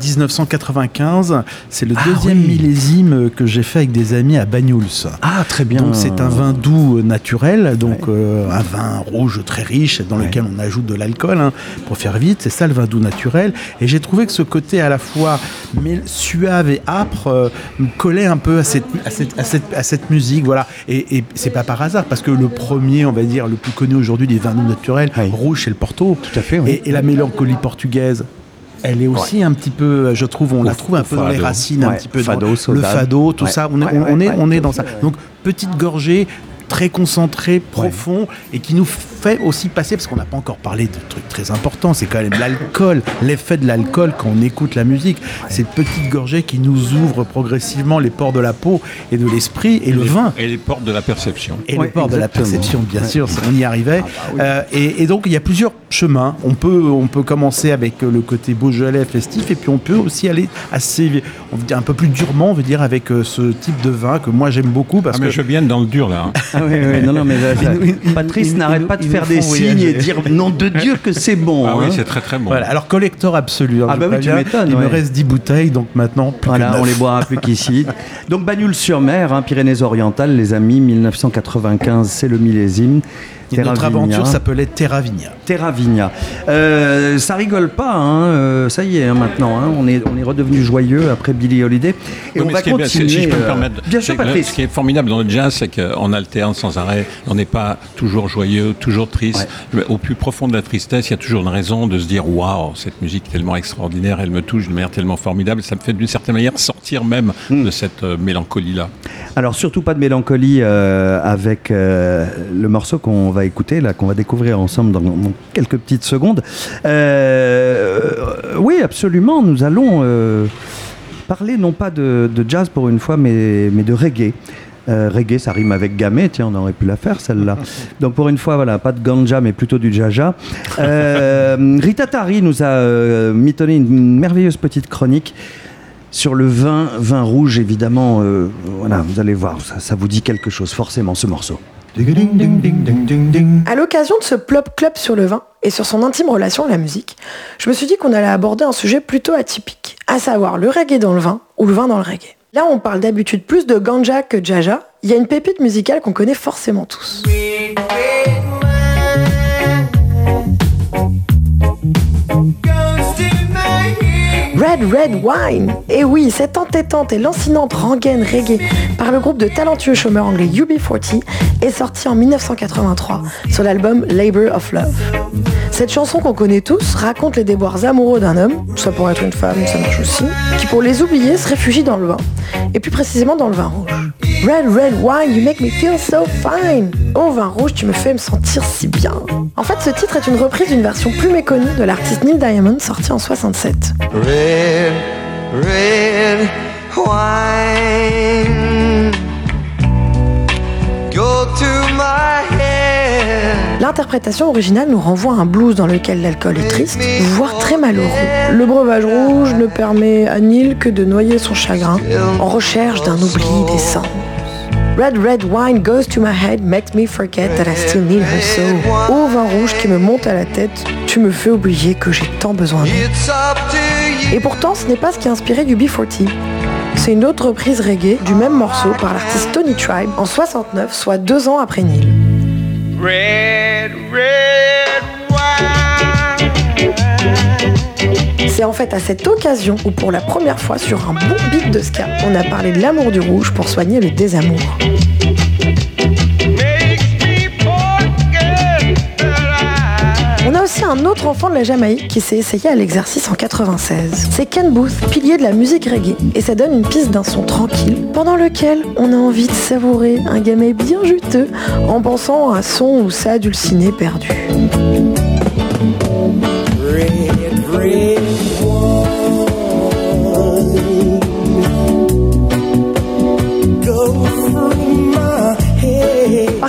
S4: 1995. C'est le
S2: Ah
S4: deuxième
S2: oui.
S4: millésime que j'ai fait avec des amis à Bagnouls.
S2: Ah, très bien.
S4: Donc c'est un vin doux euh, naturel, donc euh, un vin rouge très riche dans lequel on ajoute de l'alcool hein, pour faire vite. C'est ça le vin doux naturel. Et j'ai trouvé que ce côté à la fois mais suave et âpre euh, me collait un peu à cette, à cette, à cette, à cette musique. Voilà. Et, et c'est pas par hasard parce que le premier, on va dire, le plus connu aujourd'hui des vins doux naturels,
S2: Oui.
S4: rouge, c'est le Porto.
S2: Tout à fait, oui.
S4: Et, et la mélancolie portugaise. Elle est aussi un petit peu, je trouve, on la trouve un peu dans les racines, un petit peu dans le fado, tout
S2: Ouais.
S4: ça. On on, est, on est dans ça. Donc petite gorgée, très concentrée, profond, et qui nous fait aussi passer, parce qu'on n'a pas encore parlé de trucs très importants, c'est quand même l'alcool, l'effet de l'alcool quand on écoute la musique. Cette petite gorgée qui nous ouvre progressivement les pores de la peau et de l'esprit, et le
S3: les,
S4: vin.
S3: Et les portes de la perception.
S4: Et
S2: Ouais,
S4: le port de la perception, bien
S2: Ouais.
S4: sûr, on y arrivait.
S2: Ah bah oui.
S4: Euh, et, et donc, il y a plusieurs chemins. On peut, on peut commencer avec le côté Beaujolais festif, et puis on peut aussi aller assez, on veut dire, un peu plus durement, on veut dire, avec euh, ce type de vin que moi j'aime beaucoup parce
S3: Ah, mais
S4: que
S3: je viens dans le dur là. hein.
S2: Ah oui, oui, non, non, mais là, ça- Patrice n'arrête pas de faire des signes
S4: voyager.
S2: et dire nom de Dieu que c'est bon.
S3: Ah oui,
S2: hein.
S3: c'est très très bon.
S4: Voilà, alors collector absolu. hein,
S2: Ah
S4: je
S2: bah oui, tu
S4: préviens.
S2: m'étonnes,
S4: Il me reste 10 bouteilles, donc maintenant, plus
S2: Voilà,
S4: que
S2: on
S4: neuf.
S2: les boira plus qu'ici. Donc Bagnoul-sur-Mer, hein, Pyrénées-Orientales, les amis, 1995, c'est le millésime.
S4: Et notre aventure s'appelait Terra Vigna.
S2: Terra Vigna. Euh, ça rigole pas, hein, euh, ça y est, hein, maintenant. hein, on, est, on est redevenu joyeux après Billie Holiday. Et
S3: Oui,
S2: on va
S3: ce qui est bien,
S2: continuer.
S3: si je peux me
S2: euh,
S3: permettre,
S2: bien sûr, Patrice.
S3: ce qui est formidable dans le jazz, c'est qu'on alterne sans arrêt. On n'est pas toujours joyeux, toujours triste. Au plus profond de la tristesse, il y a toujours une raison de se dire waouh, cette musique est tellement extraordinaire, elle me touche d'une manière tellement formidable. Ça me fait d'une certaine manière sortir même
S2: Hmm.
S3: de cette euh, mélancolie-là.
S2: Alors surtout pas de mélancolie euh, avec euh, le morceau qu'on va écouter, là, qu'on va découvrir ensemble dans, dans quelques petites secondes. Euh, oui, absolument, nous allons euh, parler non pas de, de jazz pour une fois, mais, mais de reggae. Euh, reggae, ça rime avec gamay, tiens, on aurait pu la faire celle-là. Donc pour une fois, voilà, pas de ganja, mais plutôt du jaja. Euh, Rita Tari nous a euh, mitonné une merveilleuse petite chronique sur le vin, vin rouge, évidemment. voilà, vous allez voir, ça, ça vous dit quelque chose, forcément, ce morceau.
S6: À l'occasion de ce plop club sur le vin et sur son intime relation à la musique, je me suis dit qu'on allait aborder un sujet plutôt atypique, à savoir le reggae dans le vin ou le vin dans le reggae. Là, on parle d'habitude plus de ganja que de jaja. Il y a une pépite musicale qu'on connaît forcément tous. Red Red Wine Et oui, cette entêtante et lancinante rengaine reggae par le groupe de talentueux chômeurs anglais UB40 est sortie en 1983 sur l'album Labor of Love. Cette chanson qu'on connaît tous raconte les déboires amoureux d'un homme, soit pour être une femme, ça marche aussi, qui pour les oublier se réfugie dans le vin, et plus précisément dans le vin rouge. Red Red Wine, you make me feel so fine. Oh vin rouge, tu me fais me sentir si bien. En fait, ce titre est une reprise d'une version plus méconnue de l'artiste Neil Diamond sortie en 67.
S7: Red.
S6: L'interprétation originale nous renvoie à un blues dans lequel l'alcool est triste, voire très malheureux. Le breuvage rouge ne permet à Neil que de noyer son chagrin en recherche d'un oubli décent. Red Red Wine goes to my head, makes me forget that I still need her so. Ô vin rouge qui me monte à la tête, tu me fais oublier que j'ai tant besoin d'elle. Et pourtant, ce n'est pas ce qui a inspiré du B40. C'est une autre reprise reggae du même morceau par l'artiste Tony Tribe en 69, soit deux ans après Neil. C'est en fait à cette occasion où pour la première fois sur un bon beat de ska, on a parlé de l'amour du rouge pour soigner le désamour. Aussi un autre enfant de la Jamaïque qui s'est essayé à l'exercice en 96. C'est Ken Booth, pilier de la musique reggae, et ça donne une piste d'un son tranquille, pendant lequel on a envie de savourer un gamay bien juteux en pensant à son ou ça dulciné perdu.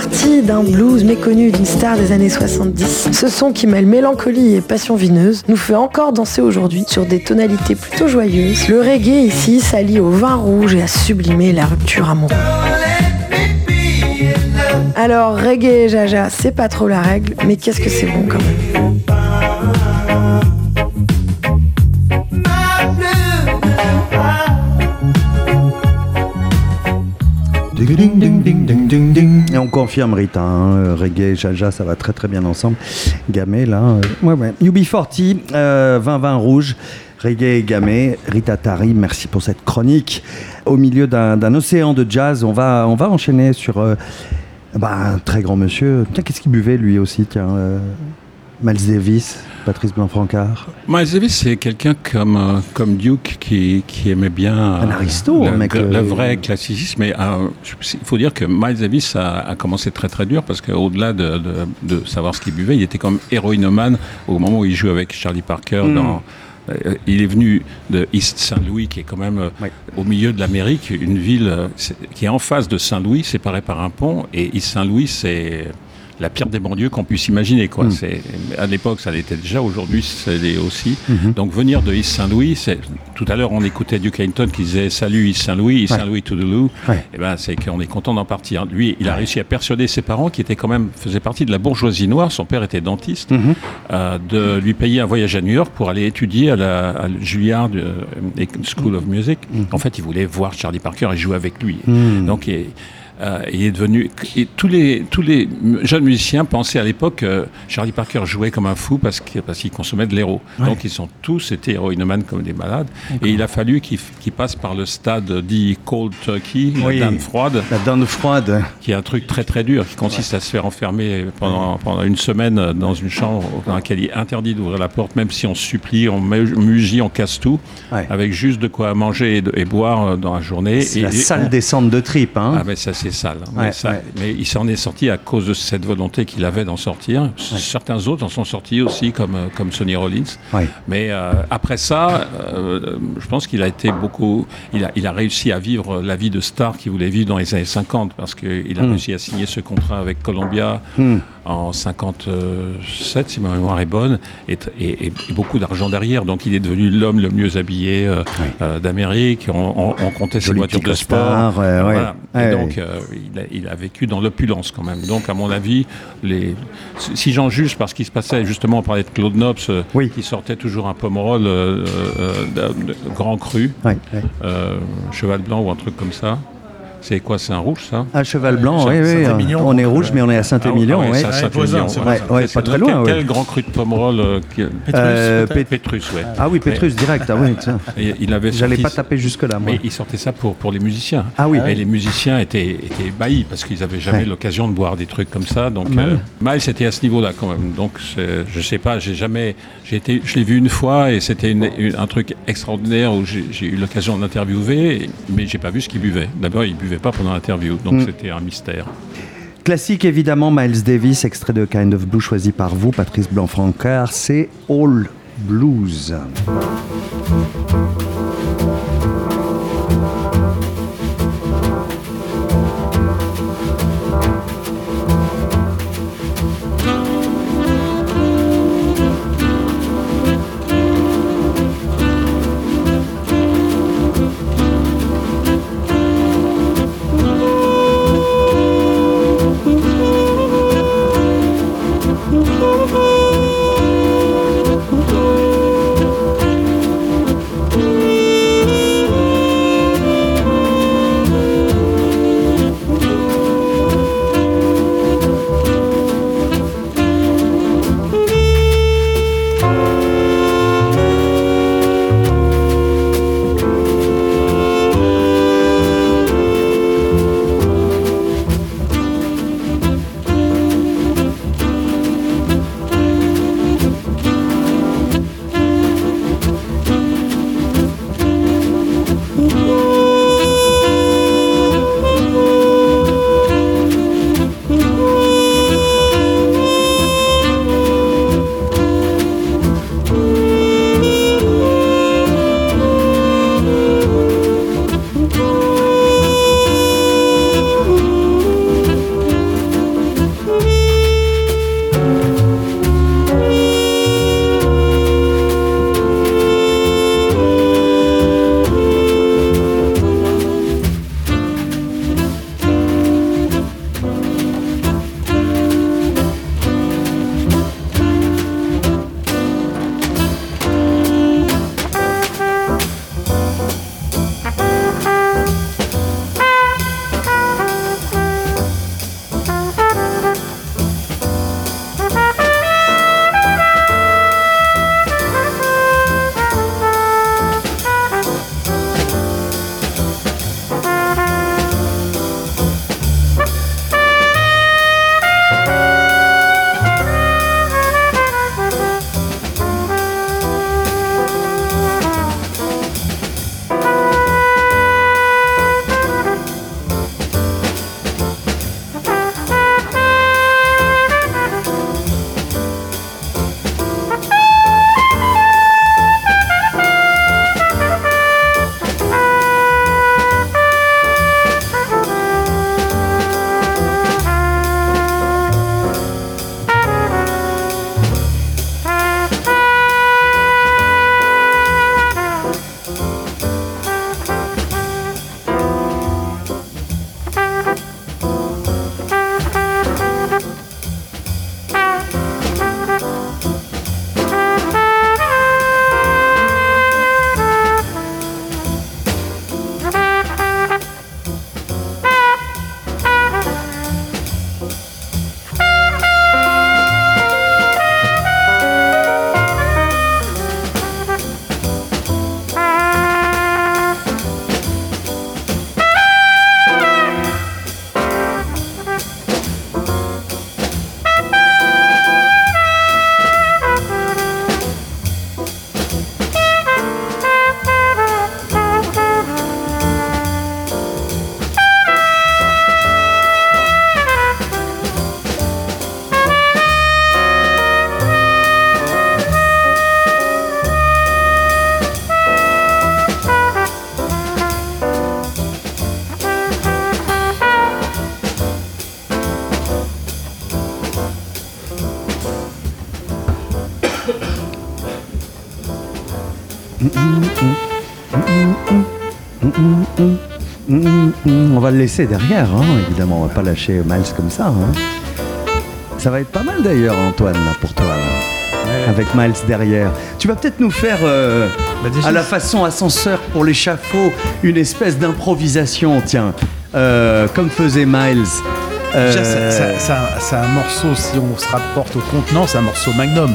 S6: Parti d'un blues méconnu d'une star des années 70, ce son qui mêle mélancolie et passion vineuse nous fait encore danser aujourd'hui sur des tonalités plutôt joyeuses. Le reggae ici s'allie au vin rouge et à sublimer la rupture amoureuse. Alors reggae et jaja, c'est pas trop la règle, mais qu'est-ce que c'est bon quand même?
S2: Et on confirme, Rita, hein, euh, reggae, jaja, ça va très très bien ensemble. Gamay, là, euh, ouais, ouais. UB40, euh, 20-20 rouge, reggae et gamay. Rita Tari, merci pour cette chronique. Au milieu d'un océan de jazz, on va, on va enchaîner sur euh, bah, un très grand monsieur. Tiens, qu'est-ce qu'il buvait lui aussi Tiens, Miles Davis, Patrice Blanc-Francard.
S3: Miles Davis, c'est quelqu'un comme, euh, comme Duke qui, qui aimait bien euh,
S2: Un aristo,
S3: le,
S2: mec,
S3: le- le
S2: euh,
S3: vrai classicisme. Mais euh, il faut dire que Miles Davis a, a commencé très très dur parce qu'au-delà de, de, de savoir ce qu'il buvait, il était comme héroïnomane au moment où il joue avec Charlie Parker
S2: Mm.
S3: dans. euh, Il est venu de East Saint-Louis, qui est quand même au milieu de l'Amérique, une ville qui est en face de Saint-Louis, séparée par un pont. Et East Saint-Louis, c'est la pire des banlieues qu'on puisse imaginer. Quoi.
S2: Mm.
S3: C'est, à l'époque, ça l'était déjà, aujourd'hui, c'est l'est aussi.
S2: Mhm.
S3: Donc venir de East Saint-Louis, c'est, tout à l'heure on écoutait Duke Ellington qui disait Salut East Saint-Louis, East
S2: Ouais.
S3: Saint-Louis to the Lou.
S2: Ouais.
S3: Et ben, c'est qu'on est content d'en partir. Lui, il a réussi à persuader ses parents, qui étaient quand même, faisaient partie de la bourgeoisie noire, son père était dentiste,
S2: Mhm.
S3: euh, de lui payer un voyage à New York pour aller étudier à la à Juilliard euh, School of Music. En fait, il voulait voir Charlie Parker et jouer avec lui.
S2: Mhm.
S3: Donc, et, euh, il est devenu. Et tous les tous les jeunes musiciens pensaient à l'époque que Charlie Parker jouait comme un fou parce qu'il parce qu'il consommait de l'héros. Donc ils sont tous été héroïnomanes comme des malades. Et il a fallu qu'ils qu'ils passent par le stade dit cold turkey,
S2: Oui.
S3: la dinde froide
S2: La dinde froide.
S3: qui est un truc très très dur, qui consiste à se faire enfermer pendant, pendant une semaine dans une chambre dans laquelle il est interdit d'ouvrir la porte, même si on supplie, on mu- mugit, on casse tout,
S2: Ouais.
S3: avec juste de quoi manger et, de- et boire euh, dans la journée.
S2: C'est la
S3: et
S2: sale
S3: on-
S2: descente de tripes. Hein.
S3: Ah ben ça c'est sale. hein.
S2: Ouais,
S3: mais, ça-
S2: ouais.
S3: mais il s'en est sorti à cause de cette volonté qu'il avait d'en sortir. Certains autres en sont sortis aussi, comme, euh, comme Sonny Rollins. Mais euh, après ça, euh, je pense qu'il a été beaucoup. Il a, il a réussi à vivre la vie de star qu'il voulait vivre dans les années 50 parce qu'il a réussi à signer ce contrat avec Columbia en 57, si ma mémoire est bonne, et, beaucoup d'argent derrière. Donc il est devenu l'homme le mieux habillé euh, euh, d'Amérique. On, on- on comptait ses voitures de sport.
S2: ouais.
S3: Voilà. Et
S2: Ouais,
S3: donc
S2: ouais.
S3: euh, il, a, il a vécu dans l'opulence quand même. Donc à mon avis, les, si j'en juge par ce qui se passait, justement on parlait de Claude Nobs, euh,
S2: Oui.
S3: qui sortait toujours un pomerol euh, euh, grand cru, euh, cheval blanc ou un truc comme ça. C'est quoi C'est un rouge ça
S2: Un cheval blanc, oui, oui. On est rouge,
S4: euh,
S2: mais on est à Saint-Émilion.
S3: Ah ouais,
S2: ouais.
S3: Saint-Émilion,
S2: Ouais, pas très loin.
S3: Quel
S2: ouais.
S3: grand cru de pomerol euh, qui-
S2: Euh,
S3: Pétrus, ouais.
S2: Ah oui, Pétrus, direct. Ah oui, tiens.
S3: Et il avait
S2: J'allais
S3: sorti-
S2: pas taper jusque-là, moi.
S3: Mais il sortait ça pour, pour les musiciens.
S2: Ah oui.
S3: Et les musiciens étaient, étaient ébahis parce qu'ils n'avaient jamais
S2: Ouais.
S3: l'occasion de boire des trucs comme ça. Donc,
S2: Ouais.
S3: euh, Miles était à ce niveau-là quand même. Donc, je sais pas, j'ai jamais. J'ai été, je l'ai vu une fois et c'était une- une- un truc extraordinaire où j'ai eu l'occasion de l'interviewer, et- mais j'ai pas vu ce qu'il buvait. D'abord, il buvait pas pendant l'interview, donc
S2: Mm.
S3: c'était un mystère.
S2: Classique évidemment, Miles Davis, extrait de Kind of Blue choisi par vous, Patrice Blanc-Francard, c'est All Blues. Laisser derrière, hein, évidemment. On va pas lâcher Miles comme ça. hein. Ça va être pas mal d'ailleurs, Antoine, là, pour toi. là. Avec Miles derrière. Tu vas peut-être nous faire, euh,
S4: Bah, déjà,
S2: à la façon ascenseur pour l'échafaud, une espèce d'improvisation, tiens. Euh, comme faisait Miles.
S4: Déjà,
S2: Euh,
S4: ça- c'est un morceau, si on se rapporte au contenant, c'est un morceau magnum.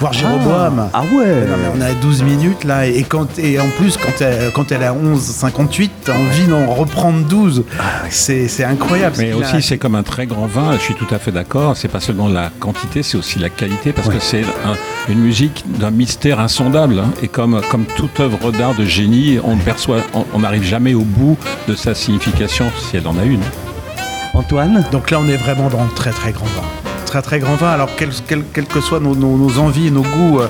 S4: Voir Jéroboam.
S2: Ah, ah ouais.
S4: Non, mais on à 12 minutes là, et, quand, et en plus, quand elle, quand elle est à 11,58, t'as envie d'en reprendre 12. C'est c'est incroyable.
S3: Mais
S4: a-
S3: aussi, c'est comme un très grand vin, je suis tout à fait d'accord. C'est pas seulement la quantité, c'est aussi la qualité, parce que c'est un- une musique d'un mystère insondable. hein. Et comme, comme toute œuvre d'art de génie, on ne perçoit, on- on n'arrive jamais au bout de sa signification, si elle en a une.
S2: Antoine?
S4: Donc là, on est vraiment dans le très très grand vin. Très très grand vin. Alors, quels quel, quel que soient nos, nos- nos envies et nos goûts, euh,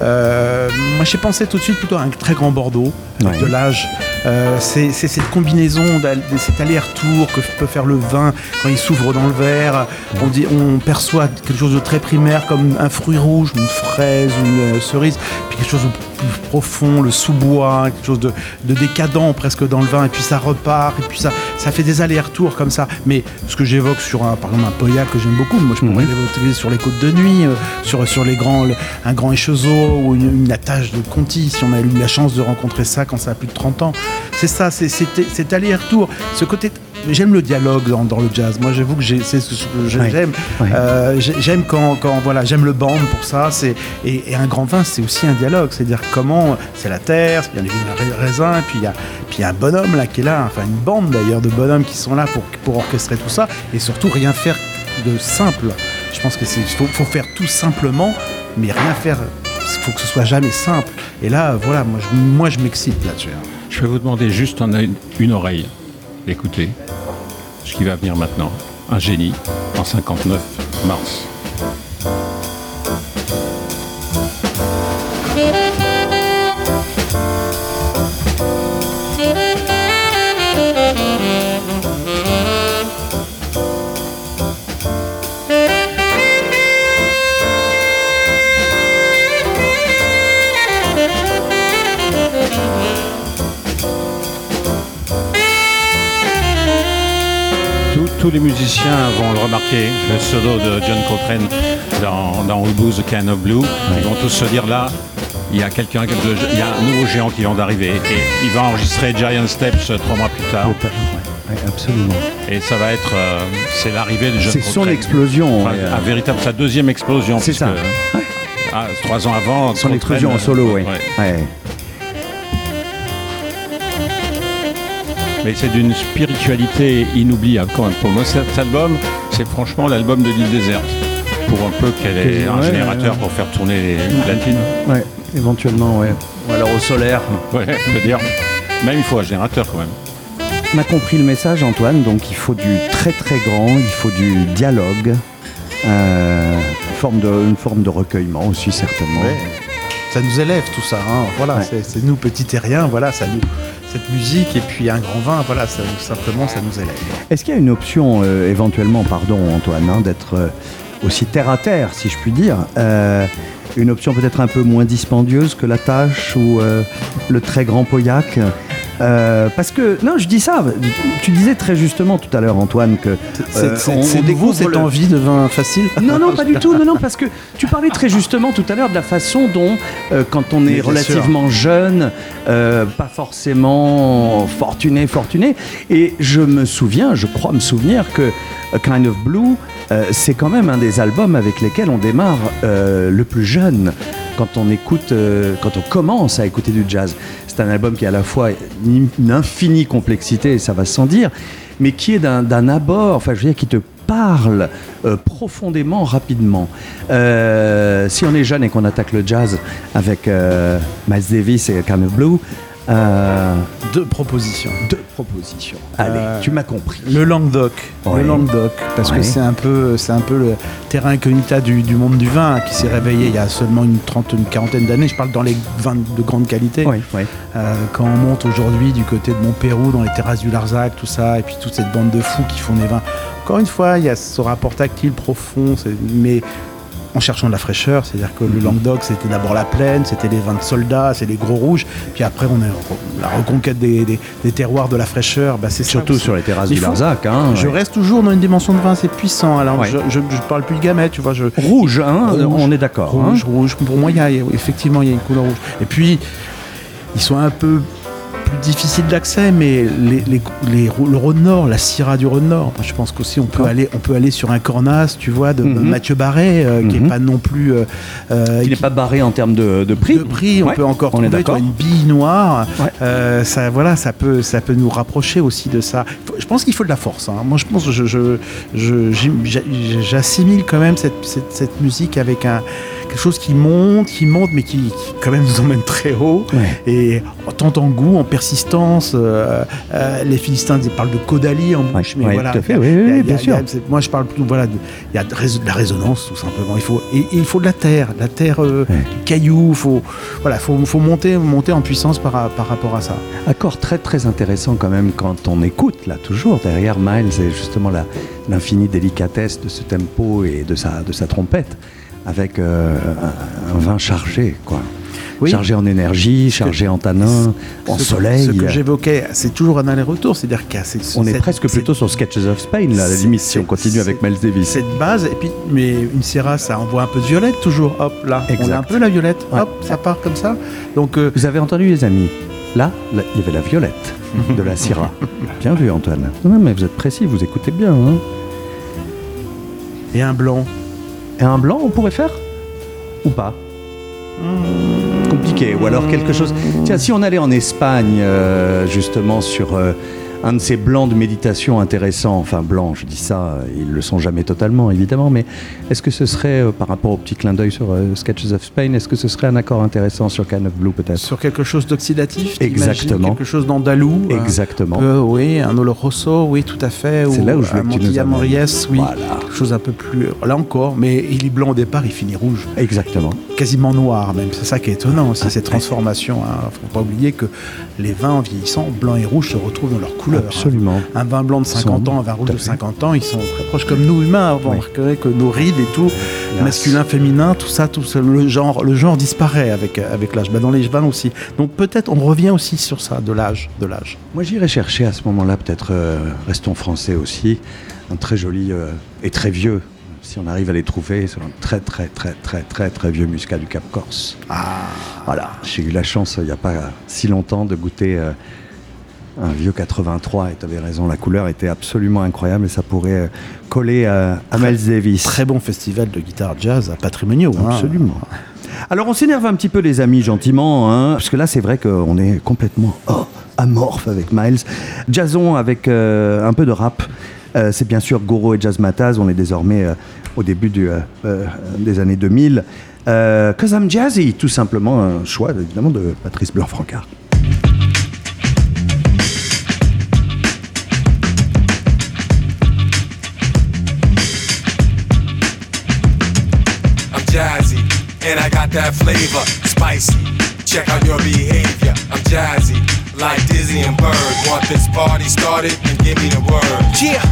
S4: euh, moi j'ai pensé tout de suite plutôt à un très grand Bordeaux, avec
S2: Ouais.
S4: de l'âge. Euh, c'est cette combinaison, cet aller-retour que peut faire le vin quand il s'ouvre dans le verre. On, dit, on perçoit quelque chose de très primaire comme un fruit rouge, une fraise, une cerise, puis quelque chose de plus profond, le sous-bois, quelque chose de, de décadent presque dans le vin, et puis ça repart, et puis ça, ça fait des allers-retours comme ça. Mais ce que j'évoque sur un, par exemple un que j'aime beaucoup, moi je pourrais l'évoquer sur les côtes de nuit, euh, sur, sur les grands, le- un grand échezeau ou une, une attache de Conti, si on a eu la chance de rencontrer ça quand ça a plus de 30 ans. C'est ça, c'est aller-retour, ce côté. J'aime le dialogue dans, dans le jazz. Moi, j'avoue que c'est ce que j'aime. Euh, j'ai- j'aime quand, quand voilà, j'aime le band pour ça. C'est et, et un grand vin, c'est aussi un dialogue. C'est-à-dire comment c'est la terre, c'est bien évidemment un raisin, et puis il y a puis il y a un bonhomme là qui est là, enfin une bande d'ailleurs de bonhommes qui sont là pour pour orchestrer tout ça et surtout rien faire de simple. Je pense que c'est faut, faut faire tout simplement, mais rien faire. Il faut que ce soit jamais simple. Et là, voilà, moi je, moi, je m'excite là-dessus. hein.
S3: Je vais vous demander juste en une, une oreille d'écouter ce qui va venir maintenant. Un génie en 59 mars. Tous, les musiciens vont le remarquer, le solo de John Coltrane dans, dans Blues, The Can of Blue. Ils vont tous se dire là, il y a quelqu'un, de- il y a un nouveau géant qui vient d'arriver. Et il va enregistrer Giant Steps euh, trois mois plus tard.
S2: Absolument.
S3: Et ça va être, euh, c'est l'arrivée de John
S2: C'est son
S3: Coltrane.
S2: explosion.
S3: Enfin,
S2: ouais, euh,
S3: un véritable, sa deuxième explosion.
S2: C'est ça. Ouais.
S3: ah, trois ans avant.
S2: Son
S3: Coltrane,
S2: explosion en
S3: euh,
S2: solo, oui.
S3: ouais.
S2: Ouais.
S3: Mais c'est d'une spiritualité inoubliable quand même. Pour moi, cet album, c'est franchement l'album de l'île déserte. Pour un peu qu'elle ait un
S2: Ouais,
S3: générateur
S2: ouais.
S3: pour faire tourner les platines.
S2: Ouais, éventuellement, ouais. Ou alors au solaire.
S3: Ouais, je veux dire, même il faut un générateur quand même.
S2: On a compris le message, Antoine. Donc, il faut du très très grand, il faut du dialogue, euh, une, forme de, une forme de recueillement aussi, certainement.
S4: Ouais. Ça nous élève tout ça. hein. Voilà,
S2: Ouais.
S4: c'est nous petits terriens. Voilà, ça nous cette musique et puis un grand vin. Voilà, ça, simplement ça nous élève.
S2: Est-ce qu'il y a une option, euh, éventuellement, pardon, Antoine, hein, d'être euh, aussi terre à terre, si je puis dire euh, Une option peut-être un peu moins dispendieuse que la tâche ou le très grand Pauillac? Euh, parce que, non, je dis ça, tu disais très justement tout à l'heure, Antoine, que euh,
S4: c'est- nouveau cette
S2: le-
S4: envie de vin facile.
S2: Non, non, pas du tout. Non, non, parce que tu parlais très justement tout à l'heure de la façon dont, euh, quand on est relativement jeune, pas forcément fortuné, fortuné, et je me souviens, je crois me souvenir que A Kind of Blue, c'est quand même un des albums avec lesquels on démarre le plus jeune. Quand on écoute, euh, quand on commence à écouter du jazz, c'est un album qui a à la fois une infinie complexité, ça va sans dire, mais qui est d'un abord, enfin je veux dire, qui te parle euh, profondément, rapidement. Euh, si on est jeune et qu'on attaque le jazz avec Miles Davis et of Blue, euh,
S4: Deux propositions.
S2: deux propositions. Allez,
S4: Euh,
S2: tu m'as compris.
S4: Le Languedoc,
S2: Ouais.
S4: le Languedoc, parce
S2: Ouais.
S4: que c'est un peu, c'est un peu le terrain incognita du, du monde du vin hein, qui s'est réveillé il y a seulement une trentaine, une quarantaine d'années. Je parle dans les vins de grande qualité. Euh, quand on monte aujourd'hui du côté de Montpérou, dans les terrasses du Larzac, tout ça, et puis toute cette bande de fous qui font des vins. Encore une fois, il y a ce rapport tactile profond, mais en cherchant de la fraîcheur. C'est-à-dire que le Languedoc, c'était d'abord la plaine, c'était les vins de soldats, c'est les gros rouges. Puis après, on est la reconquête des, des- des terroirs de la fraîcheur. Bah, c'est
S2: Surtout sur les terrasses du Larzac. Hein,
S4: Je
S2: ouais.
S4: reste toujours dans une dimension de vin assez puissant. Alors,
S2: Ouais.
S4: je, je, je parle plus de gamay, tu vois. Je,
S2: Rouge, hein,
S4: Rouge.
S2: on est d'accord. hein.
S4: Rouge, rouge. Pour moi, il y a, effectivement, il y a une couleur rouge. Et puis, ils sont un peu plus difficiles d'accès, mais les, les- les- le Rhône Nord, la Syrah du Rhône Nord, je pense qu'aussi on peut aller, on peut aller sur un Cornas, tu vois, de
S2: Mhm.
S4: Mathieu Barré, euh, qui
S2: Mhm.
S4: est pas non plus. euh, euh,
S2: Qui n'est pas barré en termes de, de prix.
S4: de prix, on peut encore
S2: on
S4: trouver une bille noire.
S2: Ouais.
S4: Euh, ça, voilà, ça peut, ça peut nous rapprocher aussi de ça. Faut- Je pense qu'il faut de la force. hein. Moi, je pense, que je, j'assimile quand même cette, cette, cette musique avec un quelque chose qui monte, qui monte, mais qui, qui quand même nous emmène très haut.
S2: Ouais.
S4: Et en tant en goût, en persistance. euh, euh, les Philistins ils parlent de Caudalie en bouche,
S2: Ouais,
S4: mais
S2: ouais,
S4: voilà.
S2: tout à fait, oui, bien
S4: a-
S2: sûr.
S4: moi, je parle plutôt, voilà, de- il y a de, la résonance, tout simplement. Il faut, et, et il faut de la terre, de la terre, euh,
S2: Ouais.
S4: du caillou. Faut, voilà, faut, faut monter, monter en puissance par, par rapport à ça.
S2: Accord très très intéressant quand même quand on écoute là toujours derrière Miles et justement la- l'infinie délicatesse de ce tempo et de sa, de sa trompette avec euh, un, un vin chargé quoi.
S4: Oui.
S2: Chargé en énergie, chargé en tanin, en
S4: Ce-
S2: soleil.
S4: Ce que j'évoquais, c'est toujours un aller-retour, c'est-à-dire a cette-
S2: on est presque plutôt sur Sketches of Spain là, à la limite si on continue avec Miles Davis.
S4: cette base, et puis, mais une Syrah, ça envoie un peu de violette toujours, hop, là. On
S2: Exact.
S4: a un peu la violette,
S2: Ouais.
S4: hop, ça part comme ça. Donc, euh,
S2: Vous avez entendu les amis? Là, là, il y avait la violette de la Syrah. Bien vu Antoine. Non mais vous êtes précis, vous écoutez bien. hein.
S4: et un blanc.
S2: Et un blanc, on pourrait faire? Ou pas? Compliqué. Ou alors quelque chose. Tiens, si on allait en Espagne, euh, justement, sur euh, un de ces blancs de méditation intéressants, enfin blancs, je dis ça, ils le sont jamais totalement, évidemment, mais est-ce que ce serait, euh, par rapport au petit clin d'œil sur euh, Sketches of Spain, est-ce que ce serait un accord intéressant sur Can of Blue peut-être?
S4: Sur quelque chose t'imagines?
S2: Exactement.
S4: Quelque chose d'andalou. euh,
S2: Exactement.
S4: peu, oui, un Oloroso, oui, tout à fait.
S2: C'est là où je
S4: un
S2: que tu nous
S4: Montilla
S2: amènes.
S4: Moriès, oui.
S2: Voilà.
S4: Quelque chose un peu plus. Là encore, mais il est blanc au départ, il finit rouge.
S2: Exactement.
S4: Quasiment noir, même. C'est ça qui est étonnant aussi, cette transformation. Hein. Faut pas oublier que les vins en vieillissant, blanc et rouge, se retrouvent dans leur couleur. Hein.
S2: Absolument.
S4: Un vin blanc de 50
S2: Sont-
S4: ans, un vin rouge de
S2: fait.
S4: 50 ans, ils sont très proches comme nous humains. Vous remarquerez que nos rides et tout,
S2: Yes.
S4: masculin, féminin, tout ça, tout ça, le genre, le genre disparaît avec, avec l'âge. Bah, dans les vins aussi. Donc peut-être on revient aussi sur ça, de l'âge, de l'âge.
S2: Moi, j'irais chercher à ce moment-là, peut-être, euh, restons français aussi, un très joli euh, et très vieux, si on arrive à les trouver, c'est un très, très, très, très, très, très vieux muscat du Cap Corse.
S4: Ah,
S2: Voilà, j'ai eu la chance, euh, il n'y a pas si longtemps, de goûter euh, un vieux 83, et tu avais raison, la couleur était absolument incroyable, et ça pourrait euh, coller à, à Miles Davis.
S4: très bon festival de guitare jazz à patrimoniaux. hein.
S2: Absolument. Alors on s'énerve un petit peu les amis gentiment, hein, parce que là c'est vrai qu'on est complètement oh, amorphe avec Miles. Jason avec euh, un peu de rap. Euh, c'est bien sûr Goro et Jazz Mataz, on est désormais euh, au début du, des années 2000. Euh, Cause I'm Jazzy, tout simplement un choix évidemment de Patrice Blanc-Francard.
S8: And I got that flavor, spicy. Check out your behavior. I'm jazzy, like Dizzy and Bird. Want this party started? Then give me the word.
S9: Yeah,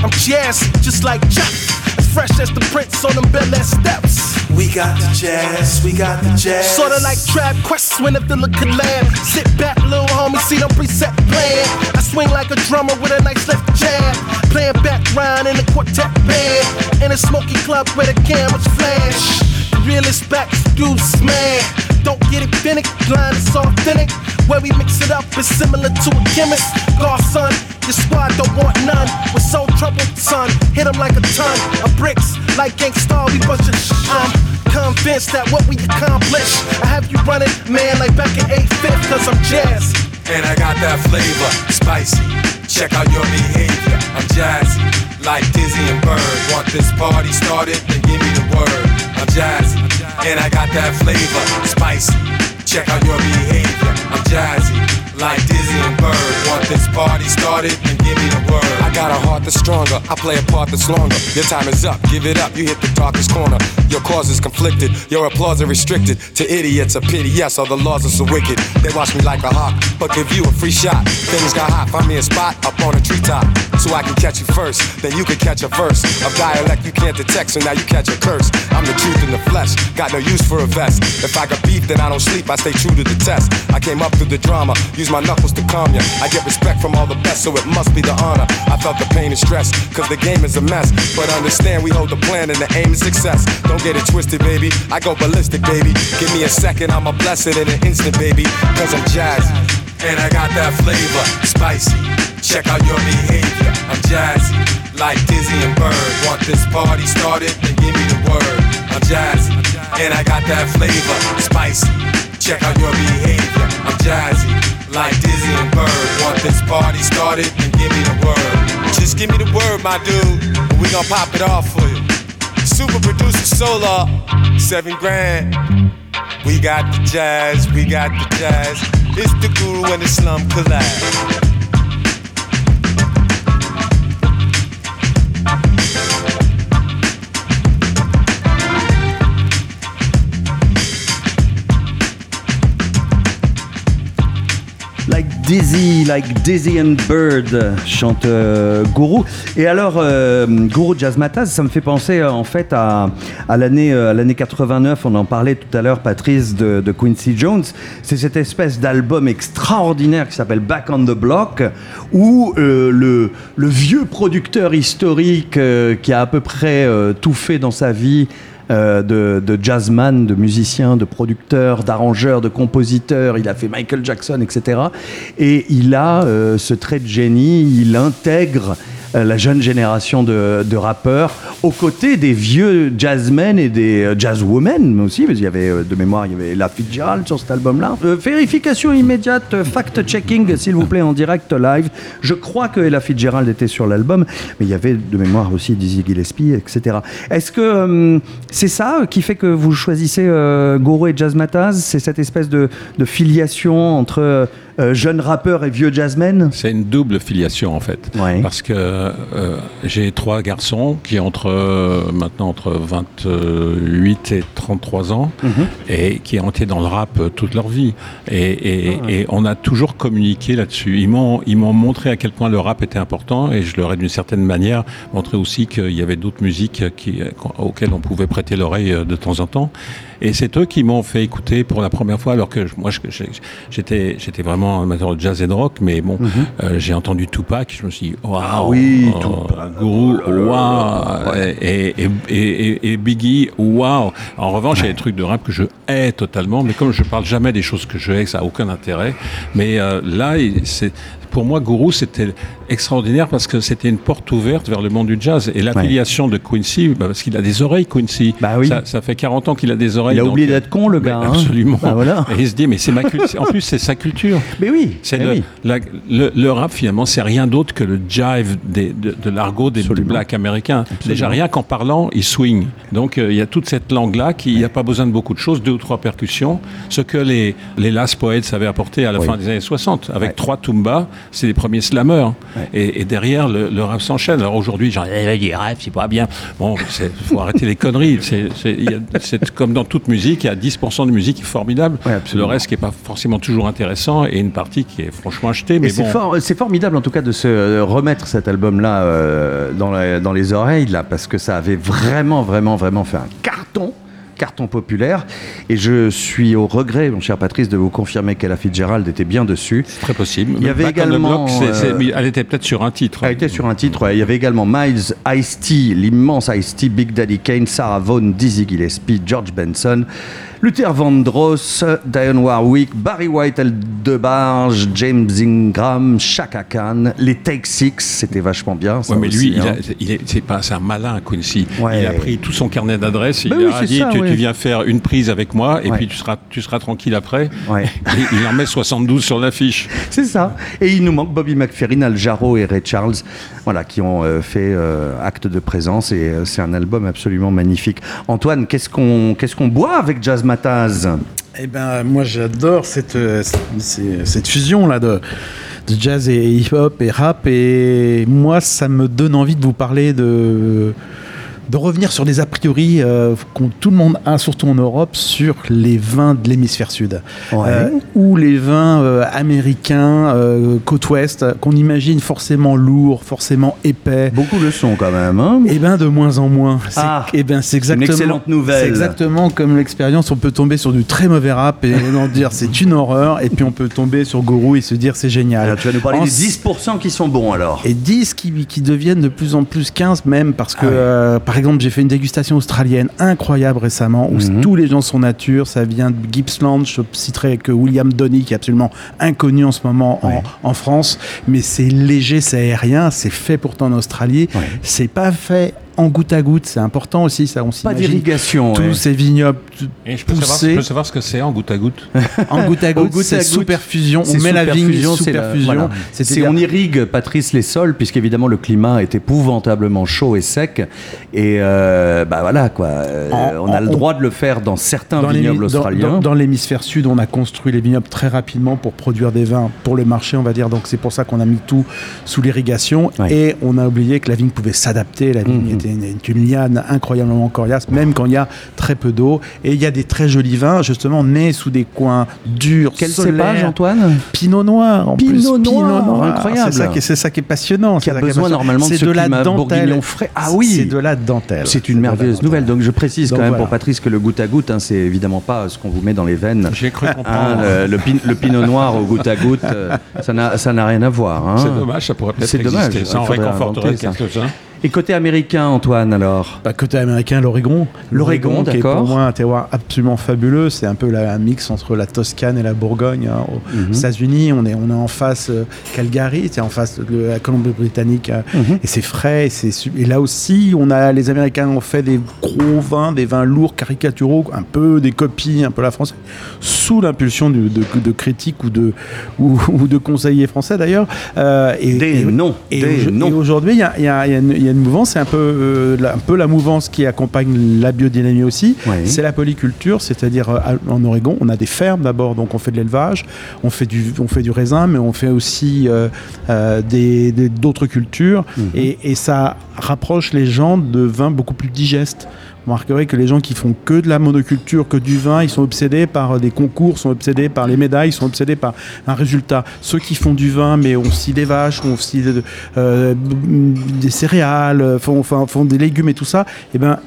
S9: I'm jazzy, just like Chuck. As fresh as the prince on them Bel Air steps.
S8: We got the jazz, we got the jazz.
S9: Sorta like Trap Quest when a filler collab. Sit back, little homie, see them preset playing. I swing like a drummer with a nice left jab. Playing background in a quartet band. In a smoky club where the cameras flash. Realest back excuse man. Don't get it finicky, blind is authentic. Where we mix it up is similar to a chemist. Godson, your squad don't want none. With so trouble, son, Hit hit 'em like a ton of bricks. Like gangsta, we bunch of sh- I'm convinced that what we accomplish, I have you running, man, like back in 8th, cause I'm jazz.
S8: And I got that flavor, spicy. Check out your behavior. I'm jazzy, like Dizzy and Bird. Want this party started? Then give me the word. I'm jazzy, and I got that flavor, spicy. Check out your behavior. I'm jazzy, like Dizzy and Bird. Want this party started? Then give me the word. I got a heart that's stronger. I play a part that's longer. Your time is up. Give it up. You hit the darkest corner. Your cause is conflicted. Your applause is restricted. To idiots, a pity. Yes, all the laws are so wicked. They watch me like a hawk, but give you a free shot. Things got hot. Find me a spot up on a treetop, so I can catch you first. Then you can catch a verse of dialect you can't detect. So now you catch a curse. I'm the truth in the flesh. Got no use for a vest. If I got beef, then I don't sleep. I stay true to the test. I came up through the drama. Use my knuckles to calm ya. I get respect from all the best, so it must be the honor. I felt the pain and stress, cause the game is a mess. But understand we hold the plan and the aim is success. Don't get it twisted, baby. I go ballistic, baby. Give me a second, I'ma bless it in an instant, baby. Cause I'm jazzy. And I got that flavor, spicy. Check out your behavior. I'm jazzy, like Dizzy and Bird. Want this party started? Then give me the word. I'm jazzy, and I got that flavor, spicy. Check out your behavior. I'm jazzy, like Dizzy and Bird. Want this party started? Then give me the word. Just give me the word, my dude, and we gon' pop it off for you. Super producer Solar, seven grand. We got the jazz, we got the jazz. It's the guru and the slum collab.
S2: Dizzy, like Dizzy and Bird, chante euh, Gourou. Et alors, euh, Gourou Jazzmatazz, ça me fait penser euh, en fait à, à l'année euh, à l'année 89. On en parlait tout à l'heure, Patrice, de, de Quincy Jones. C'est cette espèce d'album extraordinaire qui s'appelle Back on the Block, où euh, le, le vieux producteur historique euh, qui a à peu près euh, tout fait dans sa vie, euh, de, jazzman, de musicien, de producteur, d'arrangeur, de compositeur. Il a fait Michael Jackson, etc. Et il a euh, ce trait de génie, il intègre la jeune génération de, rappeurs aux côtés des vieux jazzmen et des euh, jazzwomen aussi, parce qu'il y avait euh, de mémoire, il y avait La Fitzgerald sur cet album-là. Euh, vérification immédiate, euh, fact-checking, s'il vous plaît, en direct live. Je crois que Ella Fitzgerald était sur l'album, mais il y avait de mémoire aussi Dizzy Gillespie, etc. Est-ce que euh, c'est ça qui fait que vous choisissez euh, Goro et Jazzmatazz? C'est cette espèce de filiation entre euh, jeunes rappeurs et vieux jazzmen
S3: C'est une double filiation en fait. Parce que euh, j'ai trois garçons qui ont entre, euh, maintenant entre 28 et 33 ans
S2: Mhm.
S3: et qui ont été dans le rap toute leur vie. Et, et-
S2: Ah.
S3: et on a toujours communiqué là-dessus. Ils m'ont, ils m'ont montré à quel point le rap était important et je leur ai d'une certaine manière montré aussi qu'il y avait d'autres musiques qui, auxquelles on pouvait prêter l'oreille de temps en temps. Et c'est eux qui m'ont fait écouter pour la première fois, alors que je- moi j'étais, j'étais vraiment amateur de jazz et de rock, mais bon, euh, j'ai entendu Tupac, je me suis dit, waouh,
S2: Mhm. Ah oui,
S3: euh,
S2: Tupac.
S3: Guru,
S2: Oh
S3: waouh, et, et, et, et- et Biggie, waouh. En revanche, il y a des trucs de rap que je hais totalement, mais comme je parle jamais des choses que je hais, ça a aucun intérêt. Mais euh, là, c'est pour moi, Guru, c'était extraordinaire parce que c'était une porte ouverte vers le monde du jazz. Et l'affiliation de Quincy, bah, parce qu'il a des oreilles, Quincy. ça, ça fait 40 ans qu'il a des oreilles.
S2: Il a oublié d'être con, le gars. hein.
S3: Absolument.
S2: Bah voilà.
S3: Et il se dit, mais c'est ma culture. en plus, c'est sa culture.
S2: Mais oui.
S3: C'est le,
S2: oui.
S3: le, le rap, finalement, c'est rien d'autre que le jive des- de, de l'argot des, des blacks américains. Déjà, rien qu'en parlant, ils swing. Donc, euh, il y a toute cette langue-là qui il n'y a pas besoin de beaucoup de choses, deux ou trois percussions. Ce que les, les Last Poets avaient apporté à la
S2: Oui.
S3: fin des années 60. Avec trois tumbas, c'est les premiers slammers. Et, et derrière, le, le rap s'enchaîne. Alors aujourd'hui, genre, eh, rap, c'est pas bien. Bon, il faut arrêter les conneries. C'est- comme dans toute musique, il y a 10% de musique qui est formidable. le reste qui n'est pas forcément toujours intéressant et une partie qui est franchement achetée. Mais
S2: c'est for- formidable en tout cas de se euh, remettre cet album-là euh, dans, dans les oreilles, là, parce que ça avait vraiment, vraiment, vraiment fait un carton carton populaire. Et je suis au regret mon cher Patrice de vous confirmer qu'Ella Fitzgerald était bien dessus.
S3: Très possible.
S2: Il y avait
S3: Back
S2: également
S3: Block,
S2: euh,
S3: elle était peut-être sur un titre
S2: elle était sur un titre ouais. il y avait également Miles Ice-T l'immense Ice-T Big Daddy Kane Sarah Vaughan Dizzy Gillespie George Benson Luther Vandross, Diane Warwick, Barry White, Barge, James Ingram, Chaka Khan, les Take Six, c'était vachement bien. ça
S3: Ouais, mais
S2: aussi,
S3: lui, il
S2: hein.
S3: a- il est, c'est pas, c'est un malin, Quincy.
S2: Ouais.
S3: Il a pris tout son carnet d'adresses. Il
S2: Bah oui,
S3: a dit
S2: ça,
S3: tu,
S2: ouais.
S3: tu viens faire une prise avec moi et puis tu seras, tu seras tranquille après. Et il en met 72 sur l'affiche.
S2: C'est ça. Et il nous manque Bobby McFerrin, Al Jarreau et Ray Charles, voilà, qui ont euh, fait euh, acte de présence et euh, c'est un album absolument magnifique. Antoine, qu'est-ce qu'on qu'est-ce qu'on boit avec Jazz Mataz
S4: Eh ben, moi, j'adore cette, euh, cette, cette fusion là de, de jazz et hip-hop et rap. Et moi, ça me donne envie de vous parler de de revenir sur des a priori euh, qu'ont tout le monde a, surtout en Europe, sur les vins de l'hémisphère sud.
S2: Ouais.
S4: Euh, ou les vins euh, américains, euh, côte ouest, qu'on imagine forcément lourds, forcément épais.
S2: Beaucoup le sont quand même. Hein
S4: Eh ben de moins en moins. C'est,
S2: Ah,
S4: eh ben, c'est exactement.
S2: excellente nouvelle.
S4: C'est exactement comme l'expérience. On peut tomber sur du très mauvais rap et en dire c'est une horreur, et puis on peut tomber sur Gourou et se dire c'est génial.
S2: Alors, tu vas nous parler
S4: En
S2: des 10% qui sont bons alors.
S4: et 10 qui, qui deviennent de plus en plus 15 même parce
S2: Ah
S4: que euh, par exemple j'ai fait une dégustation australienne incroyable récemment où
S2: Mhm.
S4: tous les gens sont nature. Ça vient de Gippsland. Je citerai que William Donny qui est absolument inconnu en ce moment en, France. Mais c'est léger c'est aérien c'est fait pourtant en Australie.
S2: Ouais.
S4: c'est pas fait en goutte à goutte c'est important aussi ça on
S2: Pas
S4: s'imagine
S2: d'irrigation.
S4: tous
S2: ouais.
S4: ces vignobles
S3: Et je peux, savoir,
S4: poussés
S3: je peux savoir ce que c'est en goutte à goutte.
S4: en goutte à goutte
S2: goutte
S4: c'est sous perfusion on
S2: C'est
S4: met la vigne sous perfusion
S2: voilà. C'est
S4: C'est-à-dire-
S2: on irrigue, Patrice, les sols, puisqu'évidemment le climat est épouvantablement chaud et sec. Et euh, bah voilà quoi. Euh,
S4: En-
S2: on a le droit de le faire dans certains
S4: Dans
S2: vignobles
S4: dans-
S2: australiens.
S4: Dans, dans l'hémisphère sud, on a construit les vignobles très rapidement pour produire des vins pour le marché, on va dire. Donc c'est pour ça qu'on a mis tout sous l'irrigation
S2: Ouais.
S4: et on a oublié que la vigne pouvait s'adapter. La vigne
S2: Mhm.
S4: était une, était une liane incroyablement coriace, même quand il y a très peu d'eau. Et il y a des très jolis vins, justement, nés sous des coins durs,
S2: Quel cépage, Antoine?
S4: Pinot noir, en
S2: Pinot
S4: plus.
S2: noir, incroyable.
S4: C'est ça, qui est- c'est ça qui est passionnant.
S2: Qui a
S4: c'est
S2: besoin
S4: passionnant.
S2: normalement de
S4: C'est
S2: ce
S4: de la dentelle.
S2: frais. Ah oui.
S4: C'est de la dentelle.
S2: C'est une merveilleuse nouvelle. Donc je précise
S4: Donc
S2: quand même
S4: voilà.
S2: pour Patrice que le goutte à goutte, hein, c'est évidemment pas ce qu'on vous met dans les veines.
S3: J'ai cru
S2: Hein,
S3: comprendre.
S2: le, le pin- le pinot noir au goutte à goutte, euh, ça n'a rien à voir. hein.
S3: C'est dommage, ça pourrait peut-être
S2: C'est dommage,
S3: exister. Ça en réconforterait quelques-uns.
S2: Et côté américain, Antoine, alors?
S4: Bah, côté américain, l'Oregon.
S2: L'Oregon,
S4: qui est pour moi un terroir absolument fabuleux. C'est un peu la- un mix entre la Toscane et la Bourgogne. hein. Aux
S2: Mhm.
S4: États-Unis, on est, on est en face euh, Calgary, c'est en face de la Colombie-Britannique. euh,
S2: Mhm.
S4: Et c'est frais. Et, là aussi, on a, les Américains ont fait des gros vins, des vins lourds, caricaturaux, un peu des copies, un peu la France, sous l'impulsion de, de, de critiques ou de, ou, ou de conseillers français d'ailleurs. Euh, et,
S2: Des noms,
S4: et, et aujourd'hui, il y a, y a- il y a une- y a une mouvance, c'est un peu, euh, la, un peu la mouvance qui accompagne la biodynamie aussi. C'est la polyculture, c'est-à-dire euh, en Oregon, on a des fermes d'abord, donc on fait de l'élevage, on fait du, on fait du raisin, mais on fait aussi euh, des- d'autres cultures,
S2: Mhm.
S4: et, et ça rapproche les gens de vins beaucoup plus digestes. Vous remarquerez que les gens qui font que de la monoculture, que du vin, ils sont obsédés par euh, des concours, sont obsédés par les médailles, sont obsédés par un résultat. Ceux qui font du vin, mais ont aussi des vaches, ont aussi de- euh, des céréales, euh, font des légumes et tout ça, eh ben,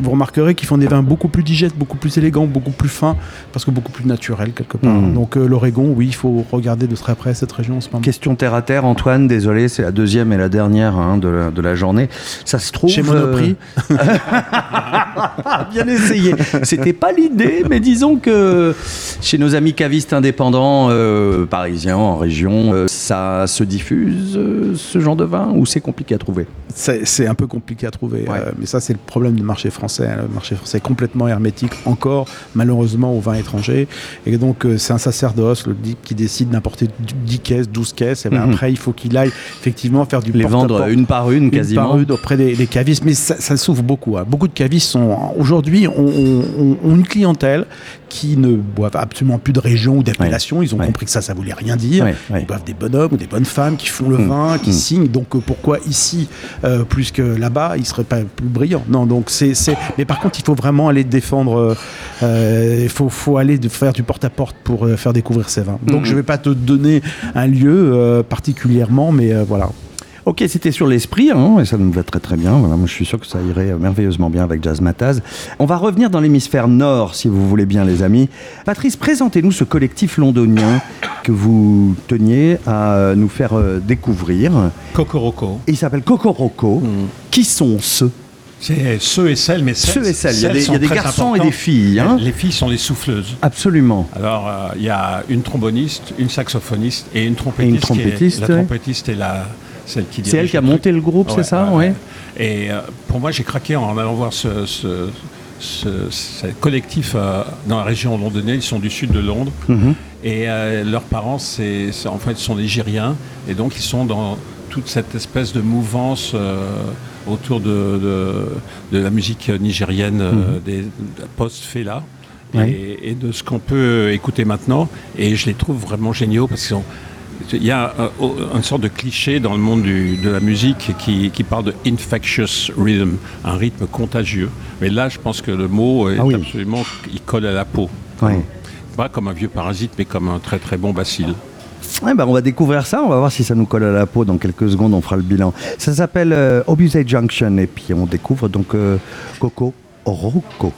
S4: vous remarquerez qu'ils font des vins beaucoup plus digestes, beaucoup plus élégants, beaucoup plus fins, parce que beaucoup plus naturels quelque part.
S2: Mhm.
S4: Donc euh, l'Oregon, oui, il faut regarder de très près cette région en ce moment.
S2: Question terre à terre, Antoine, désolé, c'est la deuxième et la dernière hein, de, la, de la journée. Ça se trouve.
S4: Chez Monoprix.
S2: euh, Bien essayé. C'était pas l'idée, mais disons que chez nos amis cavistes indépendants euh, parisiens en région, ça se diffuse ce genre de vin ou c'est compliqué à trouver?
S4: C'est un peu compliqué à trouver,
S2: Ouais.
S4: mais ça c'est le problème du marché français. Hein. Le marché français est complètement hermétique encore, malheureusement, aux vins étrangers. Et donc euh, c'est un sacerdoce le DIP qui décide d'importer 10 caisses, 12 caisses. Et ben
S2: Mhm.
S4: après il faut qu'il aille effectivement faire du
S2: Les vendre une par une
S4: Une
S2: quasiment.
S4: par une auprès des, des cavistes, mais ça, ça s'ouvre beaucoup. hein. Beaucoup de cavistes sont aujourd'hui ont, ont- ont une clientèle qui ne boivent absolument plus de région ou d'appellation. Ils ont
S2: Ouais.
S4: compris que ça, ça voulait rien dire.
S2: Ouais.
S4: Ils boivent des bonhommes ou des bonnes femmes qui font le
S2: Mm.
S4: vin, qui
S2: Mm.
S4: signent. Donc euh, pourquoi ici euh, plus que là-bas, ils seraient pas plus brillants? Non, donc c'est, c'est- Mais par contre, il faut vraiment aller défendre. euh, euh, Il faut, faut aller de faire du porte-à-porte pour euh, faire découvrir ces vins. Donc
S2: Mm.
S4: je vais pas te donner un lieu euh, particulièrement, mais euh, voilà.
S2: Ok, c'était sur l'esprit, hein, et ça nous va très très bien. Voilà, moi, je suis sûr que ça irait merveilleusement bien avec Jazz Mataz. On va revenir dans l'hémisphère nord, si vous voulez bien, les amis. Patrice, présentez-nous ce collectif londonien que vous teniez à nous faire euh, découvrir.
S3: Cocoroco.
S2: Il s'appelle Cocoroco. Qui sont ceux?
S3: C'est ceux et celles, mais celles,
S2: Ceux et celles. Il y a des- y a des garçons et des filles, hein.
S3: Les filles sont les souffleuses.
S2: Absolument.
S3: Alors, euh, il y a une tromboniste, une saxophoniste et une trompettiste.
S2: Et une trompettiste,
S3: est- la
S2: ouais.
S3: trompettiste est la, celle qui
S2: C'est elle qui a monté
S3: truc.
S2: le groupe, c'est ça Ouais.
S3: Et euh, pour moi, j'ai craqué en allant voir ce, ce- ce- ce collectif euh, dans la région londonienne. Ils sont du sud de Londres.
S2: Mhm.
S3: Et leurs parents, c'est, en fait, sont nigériens. Et donc, ils sont dans toute cette espèce de mouvance autour de, de- de la musique nigérienne euh,
S2: Mhm.
S3: des post-Fela.
S2: Ouais.
S3: et, de ce qu'on peut écouter maintenant. Et je les trouve vraiment géniaux parce qu'ils ont. Il y a une sorte de cliché dans le monde du- de la musique qui, qui parle de infectious rhythm, un rythme contagieux. Mais là, je pense que le mot est
S2: Ah oui.
S3: absolument, il colle à la peau. Pas comme un vieux parasite, mais comme un très très bon bacille.
S2: Bah, on va découvrir ça, on va voir si ça nous colle à la peau. Dans quelques secondes, on fera le bilan. Ça s'appelle euh, Junction et puis on découvre donc euh, Coco Rocco.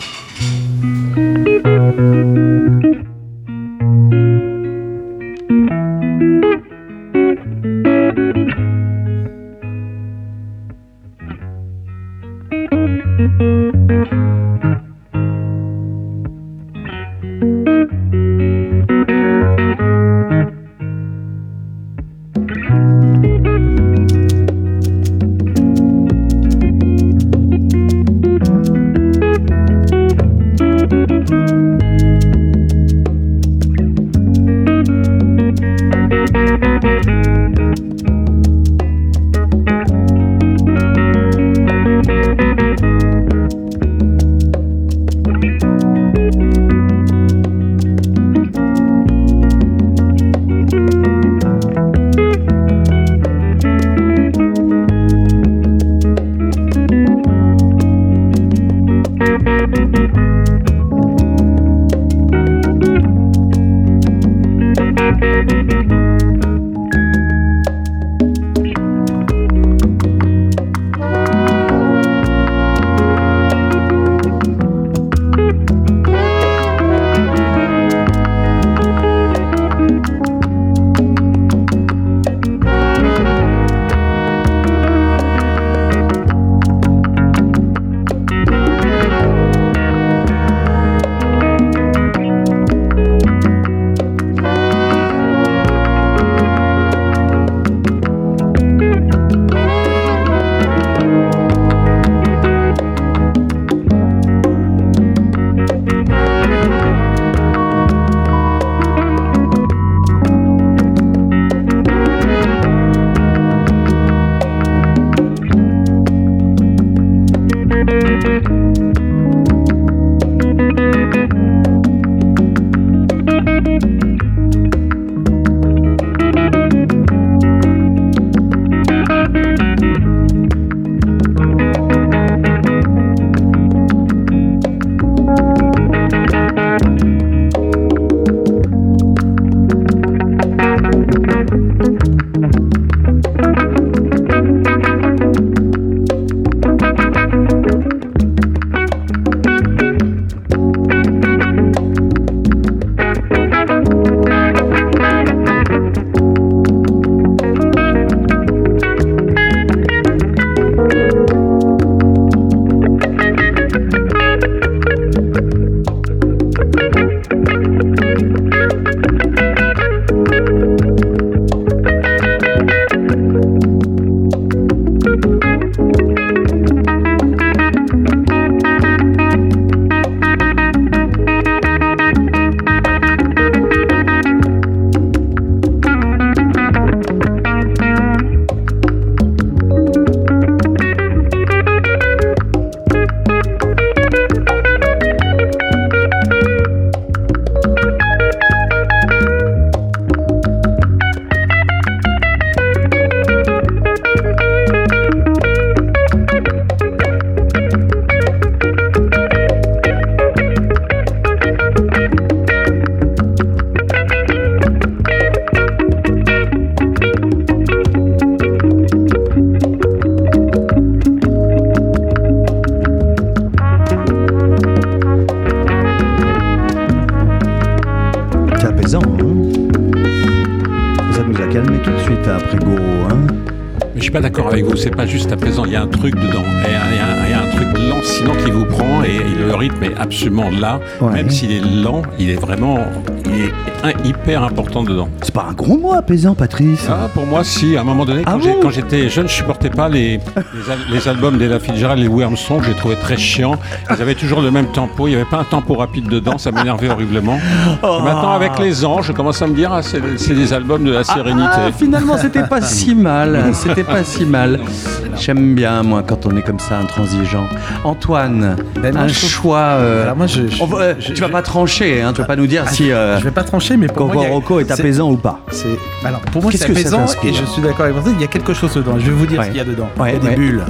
S3: Pas d'accord avec vous, c'est pas juste apaisant, il y a un truc dedans. Il y a, il y a- il y a un truc lancinant qui vous prend et, et le rythme est absolument là.
S2: Ouais.
S3: Même s'il est lent, il est vraiment il est un- hyper important dedans.
S2: C'est pas un gros mot apaisant, Patrice.
S3: Ah, pour moi, si. À un moment donné, quand
S2: Ah
S3: j'ai-
S2: bon
S3: quand j'étais jeune, je supportais pas les, les, al- les albums d'Ella Fitzgerald et Louis Armstrong. Je les trouvais très chiants. Ils avaient toujours le même tempo. Il n'y avait pas un tempo rapide dedans. Ça m'énervait horriblement.
S2: Oh.
S3: Maintenant, avec les ans, je commence à me dire, ah, c'est c'est des albums de la sérénité.
S2: Ah, finalement, c'était pas si mal. C'était pas si mal. J'aime bien, moi, quand on est comme ça, intransigeant. Antoine,
S4: Ben,
S2: un
S4: trouve-
S2: choix. euh,
S4: Alors moi, je, je-
S2: on va- euh,
S4: je-
S2: tu vas pas trancher, hein, tu vas pas nous dire
S4: Ah,
S2: si euh,
S4: je vais pas trancher, mais pour moi, a-
S2: est apaisant ou pas.
S4: C'est alors pour moi
S2: Qu'est-ce
S4: c'est apaisant et je suis d'accord avec vous. Il y a quelque chose dedans. Je vais vous dire
S2: Ouais.
S4: ce qu'il y a dedans.
S2: Ouais,
S4: il y a des
S2: ouais.
S4: bulles.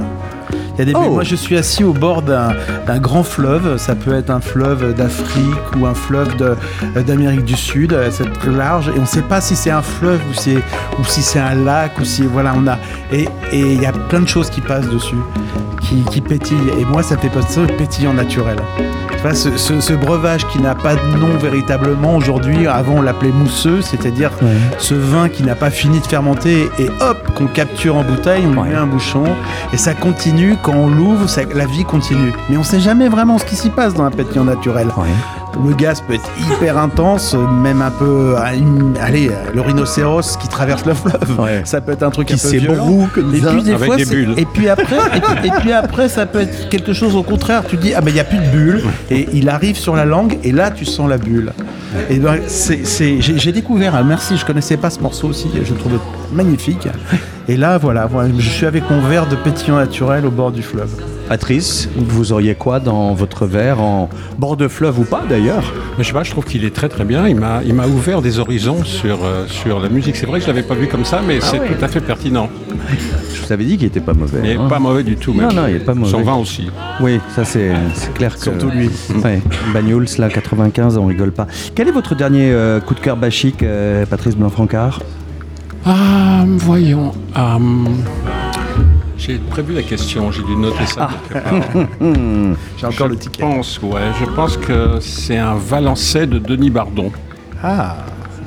S4: Il y a des bulles.
S2: Oh.
S4: Moi je suis assis au bord d'un grand fleuve. Ça peut être un fleuve d'Afrique ou un fleuve d'Amérique du Sud. C'est très large et on ne sait pas si c'est un fleuve ou si c'est un lac ou si voilà on a et il y a plein de choses qui passent dessus, qui, qui pétillent. Et moi ça fait passer au pétillant naturel. Ce, ce- ce breuvage qui n'a pas de nom véritablement aujourd'hui, avant on l'appelait mousseux, c'est-à-dire ce vin qui n'a pas fini de fermenter et hop, qu'on capture en bouteille, on
S2: Ouais.
S4: lui met un bouchon et ça continue, quand on l'ouvre, la vie continue. Mais on sait jamais vraiment ce qui s'y passe dans un pétillant naturel. Le gaz peut être hyper intense, même un peu. une- Allez, le rhinocéros qui traverse le fleuve,
S2: Ouais.
S4: ça peut être un truc
S2: Qui
S4: un peu violent.
S2: comme
S4: et
S2: ça,
S4: puis, des
S3: avec
S4: fois,
S3: des bulles.
S4: Et puis après, et puis, et puis après, ça peut être quelque chose au contraire. Tu dis ah ben il y a plus de bulles et il arrive sur la langue et là tu sens la bulle. Et ben c'est, j'ai, découvert. ah, merci, je connaissais pas ce morceau aussi. Je le trouvais magnifique. Et là voilà, voilà, je suis avec mon verre de pétillant naturel au bord du fleuve.
S2: Patrice, vous auriez quoi dans votre verre en bord de fleuve ou pas d'ailleurs?
S3: Mais je sais pas, je trouve qu'il est très très bien. Il m'a, il m'a ouvert des horizons sur, euh, sur la musique. C'est vrai que je l'avais pas vu comme ça, mais c'est
S2: ouais.
S3: tout à fait pertinent.
S2: Je vous avais dit qu'il était pas mauvais.
S3: Il est
S2: hein.
S3: pas mauvais du tout.
S2: Non,
S3: même.
S2: non, il est pas mauvais.
S3: Son vin aussi.
S2: Oui, ça c'est c'est clair que.
S4: Surtout lui.
S2: Ouais, Bagnols, là, 95, on rigole pas. Quel est votre dernier euh, coup de cœur bachique, euh, Patrice Blanc-Francard?
S3: Ah, voyons. ah, j'ai prévu la question, j'ai dû noter ça quelque part.
S4: J'ai encore
S3: je
S4: le ticket.
S3: pense, ouais, je pense que c'est un Valençais de Denis Bardon.
S4: Ah,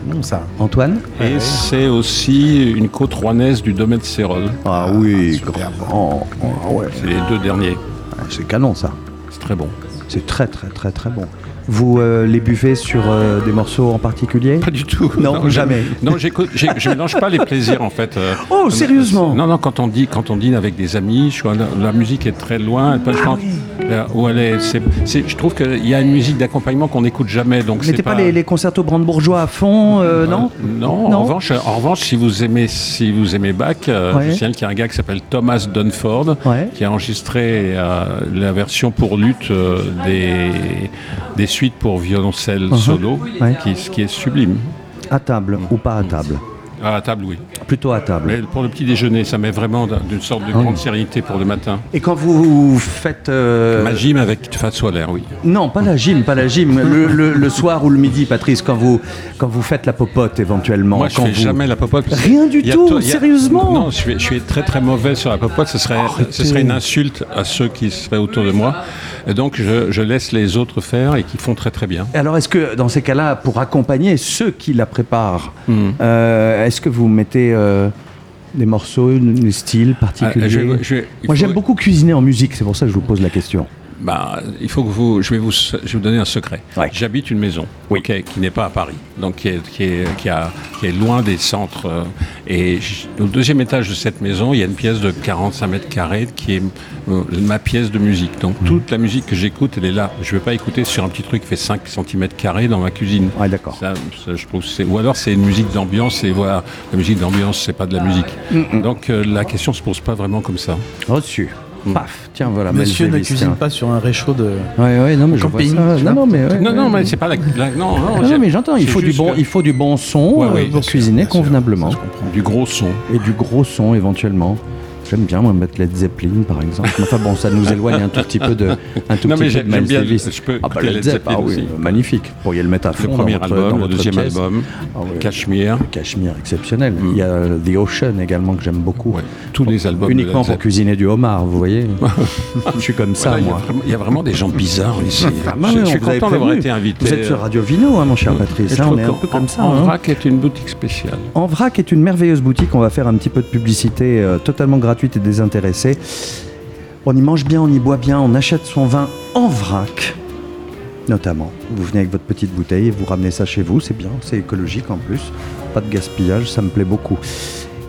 S4: bon ça.
S2: Antoine
S3: Et c'est aussi une côte rouennaise du domaine de Sérol.
S2: Ah oui,
S4: super
S2: grand. Oh, ouais,
S3: C'est les deux derniers.
S2: c'est canon ça.
S3: C'est très bon.
S2: C'est très très très très bon. Vous euh, les buvez sur euh, des morceaux en particulier
S3: Pas du tout.
S2: Non, jamais.
S3: Non, je mélange pas les plaisirs en fait. euh.
S2: Oh, sérieusement
S3: Non, non, quand on dit, quand on dîne avec des amis, je, la, la musique est très loin. elle je,
S2: Ah
S3: où elle est, je trouve qu'il y a une musique d'accompagnement qu'on n'écoute jamais. Donc
S2: Mettez pas, les, les concertos brandebourgeois à fond, non
S3: Non,
S2: Non.
S3: En, revanche, en revanche, si vous aimez, si vous aimez Bach,
S2: Ouais.
S3: je signale qu'il y a un gars qui s'appelle Thomas Dunford
S2: Ouais.
S3: qui a enregistré la version pour lutte des, des suites pour violoncelle solo,
S2: Uh-huh. Ouais.
S3: qui, qui est sublime.
S2: À table ou pas à table
S3: À la table, oui.
S2: Plutôt à table.
S3: Mais pour le petit déjeuner, ça met vraiment d'un- d'une sorte de
S2: Ah oui.
S3: grande sérénité pour le matin.
S2: Et quand vous faites... euh,
S3: Ma gym avec Fat Solaire, oui.
S2: Non, pas la gym, pas la gym. Le, le- le soir ou le midi, Patrice, quand vous, quand vous faites la popote éventuellement.
S3: Moi, je
S2: quand
S3: fais
S2: vous-
S3: jamais la popote.
S2: Rien du tout,
S3: a-
S2: sérieusement
S3: Non, je suis, je suis très très mauvais sur la popote. Ce serait, ce serait une insulte à ceux qui seraient autour de moi. Et donc, je, je laisse les autres faire et qui font très très bien.
S2: Alors, est-ce que dans ces cas-là, pour accompagner ceux qui la préparent,
S3: Hmm.
S2: euh, est-ce que vous mettez euh, des morceaux, des styles particuliers
S3: Ah, je je il
S2: Moi,
S3: faut-
S2: j'aime beaucoup cuisiner en musique, c'est pour ça que je vous pose la question.
S3: Bah, il faut que vous, je vais vous, je vais vous donner un secret.
S2: Ouais.
S3: J'habite une maison,
S2: Oui.
S3: qui n'est pas à Paris, donc qui est, qui est, qui a- qui est loin des centres. euh, et au deuxième étage de cette maison, il y a une pièce de 45 mètres carrés qui est euh, ma pièce de musique. Donc toute la musique que j'écoute, elle est là. Je ne vais pas écouter sur un petit truc qui fait 5 cm carrés dans ma cuisine.
S2: Ouais, d'accord.
S3: Ça, ça, je trouve ou alors c'est une musique d'ambiance et voilà, la musique d'ambiance, c'est pas de la musique. Donc euh, la question se pose pas vraiment comme ça.
S2: Reçu. Paf, tiens, voilà.
S4: Monsieur ne cuisine
S2: tiens.
S4: pas sur un réchaud de.
S2: Ouais, ouais, non, mais je vois
S4: camping,
S2: ça. Non, non, mais ouais,
S3: Non, mais c'est pas la, la- non, non,
S2: non, mais j'entends, il faut, du bon,
S3: que-
S2: il faut du bon son
S3: Ouais,
S2: euh,
S3: oui,
S2: pour cuisiner convenablement.
S3: ça, je comprends. Du gros son.
S2: Et du gros son éventuellement. J'aime bien moi mettre Led Zeppelin par exemple. Enfin bon, ça nous éloigne un tout petit peu de, un tout
S3: Non,
S2: petit
S3: mais
S2: peu de Miles
S3: bien-
S2: Davis.
S3: je peux
S2: ah bah Led
S3: Led
S2: Zeppelin, ah oui,
S3: aussi.
S2: magnifique. Vous pourriez le mettre à fond
S3: Le
S2: dans
S3: premier
S2: votre-
S3: album,
S2: dans
S3: le deuxième
S2: pièce.
S3: album,
S2: Ah ouais.
S3: Cachemire.
S2: Cachemire exceptionnel. Il y a The Ocean également que j'aime beaucoup.
S3: Ouais, tous les albums.
S2: Uniquement pour cuisiner du homard, vous voyez. Je suis comme ça
S3: Voilà,
S2: moi.
S3: Il y a vraiment des gens bizarres ici.
S2: Ah, bah
S3: je, je suis content d'avoir été invité.
S2: Vous êtes sur Radio Vino, hein, mon cher Patrice.
S3: Et je
S2: hein, on est un peu comme ça.
S3: En
S2: hein.
S3: vrac est une boutique spéciale.
S2: En vrac est une merveilleuse boutique. On va faire un petit peu de publicité euh, totalement gratuite et désintéressée. On y mange bien, on y boit bien, on achète son vin en vrac. notamment. Vous venez avec votre petite bouteille et vous ramenez ça chez vous, c'est bien, c'est écologique en plus. Pas de gaspillage, ça me plaît beaucoup.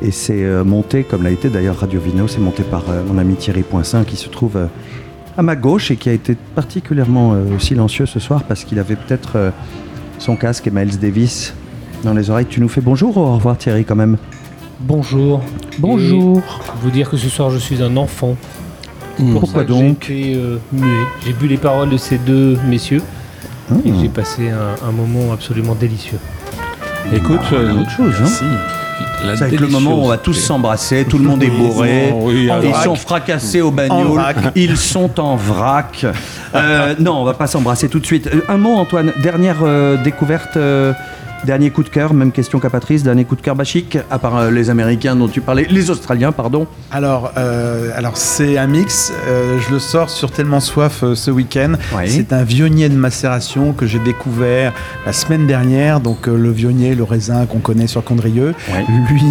S2: Et c'est euh, monté, comme l'a été d'ailleurs Radio Vino, c'est monté par euh, mon ami Thierry Poincin qui se trouve euh, à ma gauche et qui a été particulièrement silencieux ce soir parce qu'il avait peut-être son casque et Miles Davis dans les oreilles. Tu nous fais bonjour ou au revoir Thierry quand même?
S10: Bonjour.
S2: Bonjour.
S10: Et vous dire que ce soir je suis un enfant. Pour
S2: Pourquoi
S10: ça
S2: donc
S10: J'ai euh. J'ai bu les paroles de ces deux messieurs et
S2: Ah.
S10: j'ai passé un, un moment absolument délicieux.
S3: Écoute, euh,
S2: autre chose, hein
S3: si.
S2: C'est avec le moment où on va tous s'embrasser, tout le monde est bourré,
S3: Oui,
S2: ils sont fracassés au bagnole, ils sont en vrac. Euh, non, on va pas s'embrasser tout de suite. Un mot Antoine, dernière euh, découverte, euh, dernier coup de cœur, même question qu'à Patrice, dernier coup de cœur bachique, à part euh, les Américains dont tu parlais, les Australiens, pardon.
S4: Alors, euh, alors c'est un mix. euh, je le sors sur Tellement Soif ce week-end.
S2: Oui.
S4: C'est un vionnier de macération que j'ai découvert la semaine dernière. Donc, le vionnier, le raisin qu'on connaît sur Condrieu.
S2: Ouais.
S4: Lui,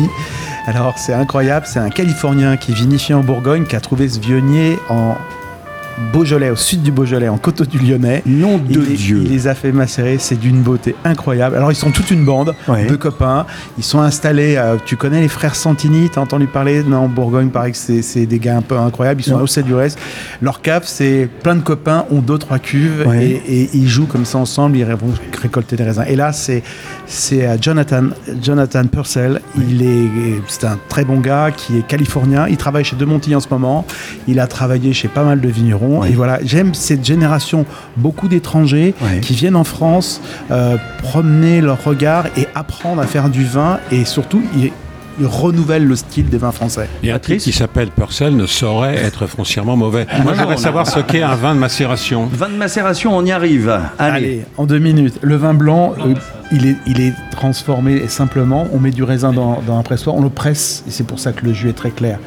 S4: alors c'est incroyable. C'est un Californien qui vinifie en Bourgogne qui a trouvé ce vionnier en Beaujolais, au sud du Beaujolais, en Coteau du Lyonnais.
S2: Nom de
S4: il, les-
S2: Dieu.
S4: il les a fait macérer, c'est d'une beauté incroyable. Alors ils sont toute une bande,
S2: Ouais.
S4: deux copains, ils sont installés, euh, tu connais les frères Santini, t'as entendu parler? Non, en Bourgogne, pareil que c'est des gars un peu incroyables, ils sont à Océ du Reste. Leur cave, c'est plein de copains, ont deux, trois cuves,
S2: Ouais.
S4: et, et ils jouent comme ça ensemble, ils vont récolter des raisins. Et là, c'est Jonathan, Jonathan Purcell, il est, c'est un très bon gars qui est californien, il travaille chez De Montilly en ce moment, il a travaillé chez pas mal de vignerons,
S2: Ouais.
S4: et voilà, j'aime cette génération, beaucoup d'étrangers
S2: Ouais.
S4: qui viennent en France euh, promener leur regard et apprendre à faire du vin et surtout ils, ils renouvellent le style des vins français.
S3: Et un truc qui s'appelle Purcell ne saurait être foncièrement mauvais. Moi, je voudrais savoir ce qu'est un vin de macération.
S2: Vin de macération, on y arrive. Allez.
S4: Allez, en deux minutes. Le vin blanc, euh, il, est, il est transformé simplement. On met du raisin dans, dans un pressoir, on le presse et c'est pour ça que le jus est très clair.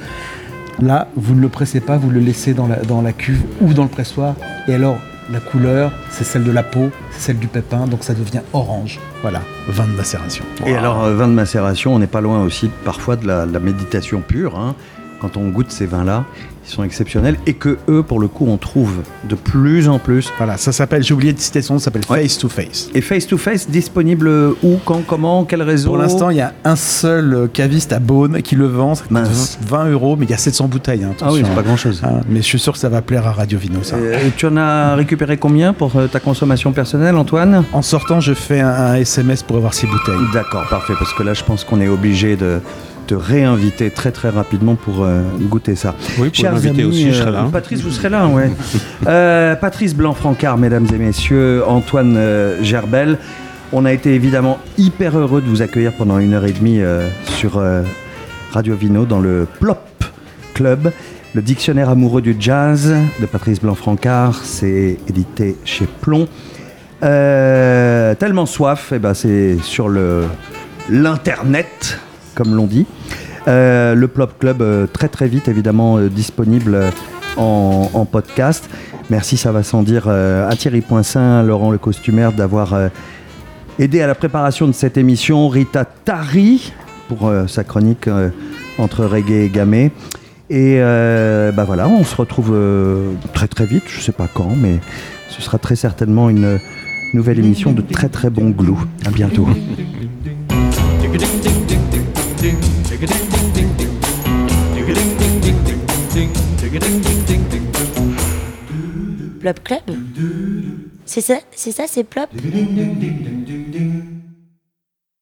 S4: Là, vous ne le pressez pas, vous le laissez dans la, dans la cuve ou dans le pressoir. Et alors, la couleur, c'est celle de la peau, c'est celle du pépin, donc ça devient orange. Voilà, vin de macération.
S2: Et alors, euh, vin de macération, on n'est pas loin aussi parfois de la, de la méditation pure. hein. Quand on goûte ces vins-là, ils sont exceptionnels et que eux, pour le coup, on trouve de plus en plus.
S4: Voilà, ça s'appelle, j'ai oublié de citer son ça s'appelle
S2: Ouais.
S4: Face to Face.
S2: Et face to face, disponible où, quand, comment, quel réseau
S4: Pour l'instant, il y a un seul caviste à Beaune qui le vend. Ça coûte
S2: Mince.
S4: 20 euros, mais il y a 700 bouteilles. hein,
S2: Ah oui, c'est pas
S4: hein.
S2: grand-chose.
S4: Ah, mais je suis sûr que ça va plaire à Radio Vino, ça.
S2: Euh, tu en as récupéré combien pour euh, ta consommation personnelle, Antoine?
S4: En sortant, je fais un, un SMS pour avoir ces bouteilles.
S2: D'accord, parfait, parce que là, je pense qu'on est obligé de te réinviter très très rapidement pour euh, goûter ça.
S3: Oui, pour m'inviter aussi, je serai là.
S2: Patrice, vous serez là, ouais. Euh, Patrice Blanc-Francard, mesdames et messieurs, Antoine euh, Gerbel. On a été évidemment hyper heureux de vous accueillir pendant une heure et demie euh, sur euh, Radio Vino dans le Plop Club. Le dictionnaire amoureux du jazz de Patrice Blanc-Francard, c'est édité chez Plomb. Euh, tellement soif, eh ben c'est sur le l'internet, comme l'on dit. Euh, le Plop Club euh, très très vite évidemment euh, disponible en, podcast. Merci, ça va sans dire à Thierry Poincin, Laurent le costumaire d'avoir aidé à la préparation de cette émission, Rita Tari pour sa chronique entre reggae et gamay. Et bah voilà, on se retrouve très très vite, je sais pas quand, mais ce sera très certainement une nouvelle émission de très très bon glou. À bientôt.
S1: Plop Club. C'est ça, c'est ça, c'est Plop?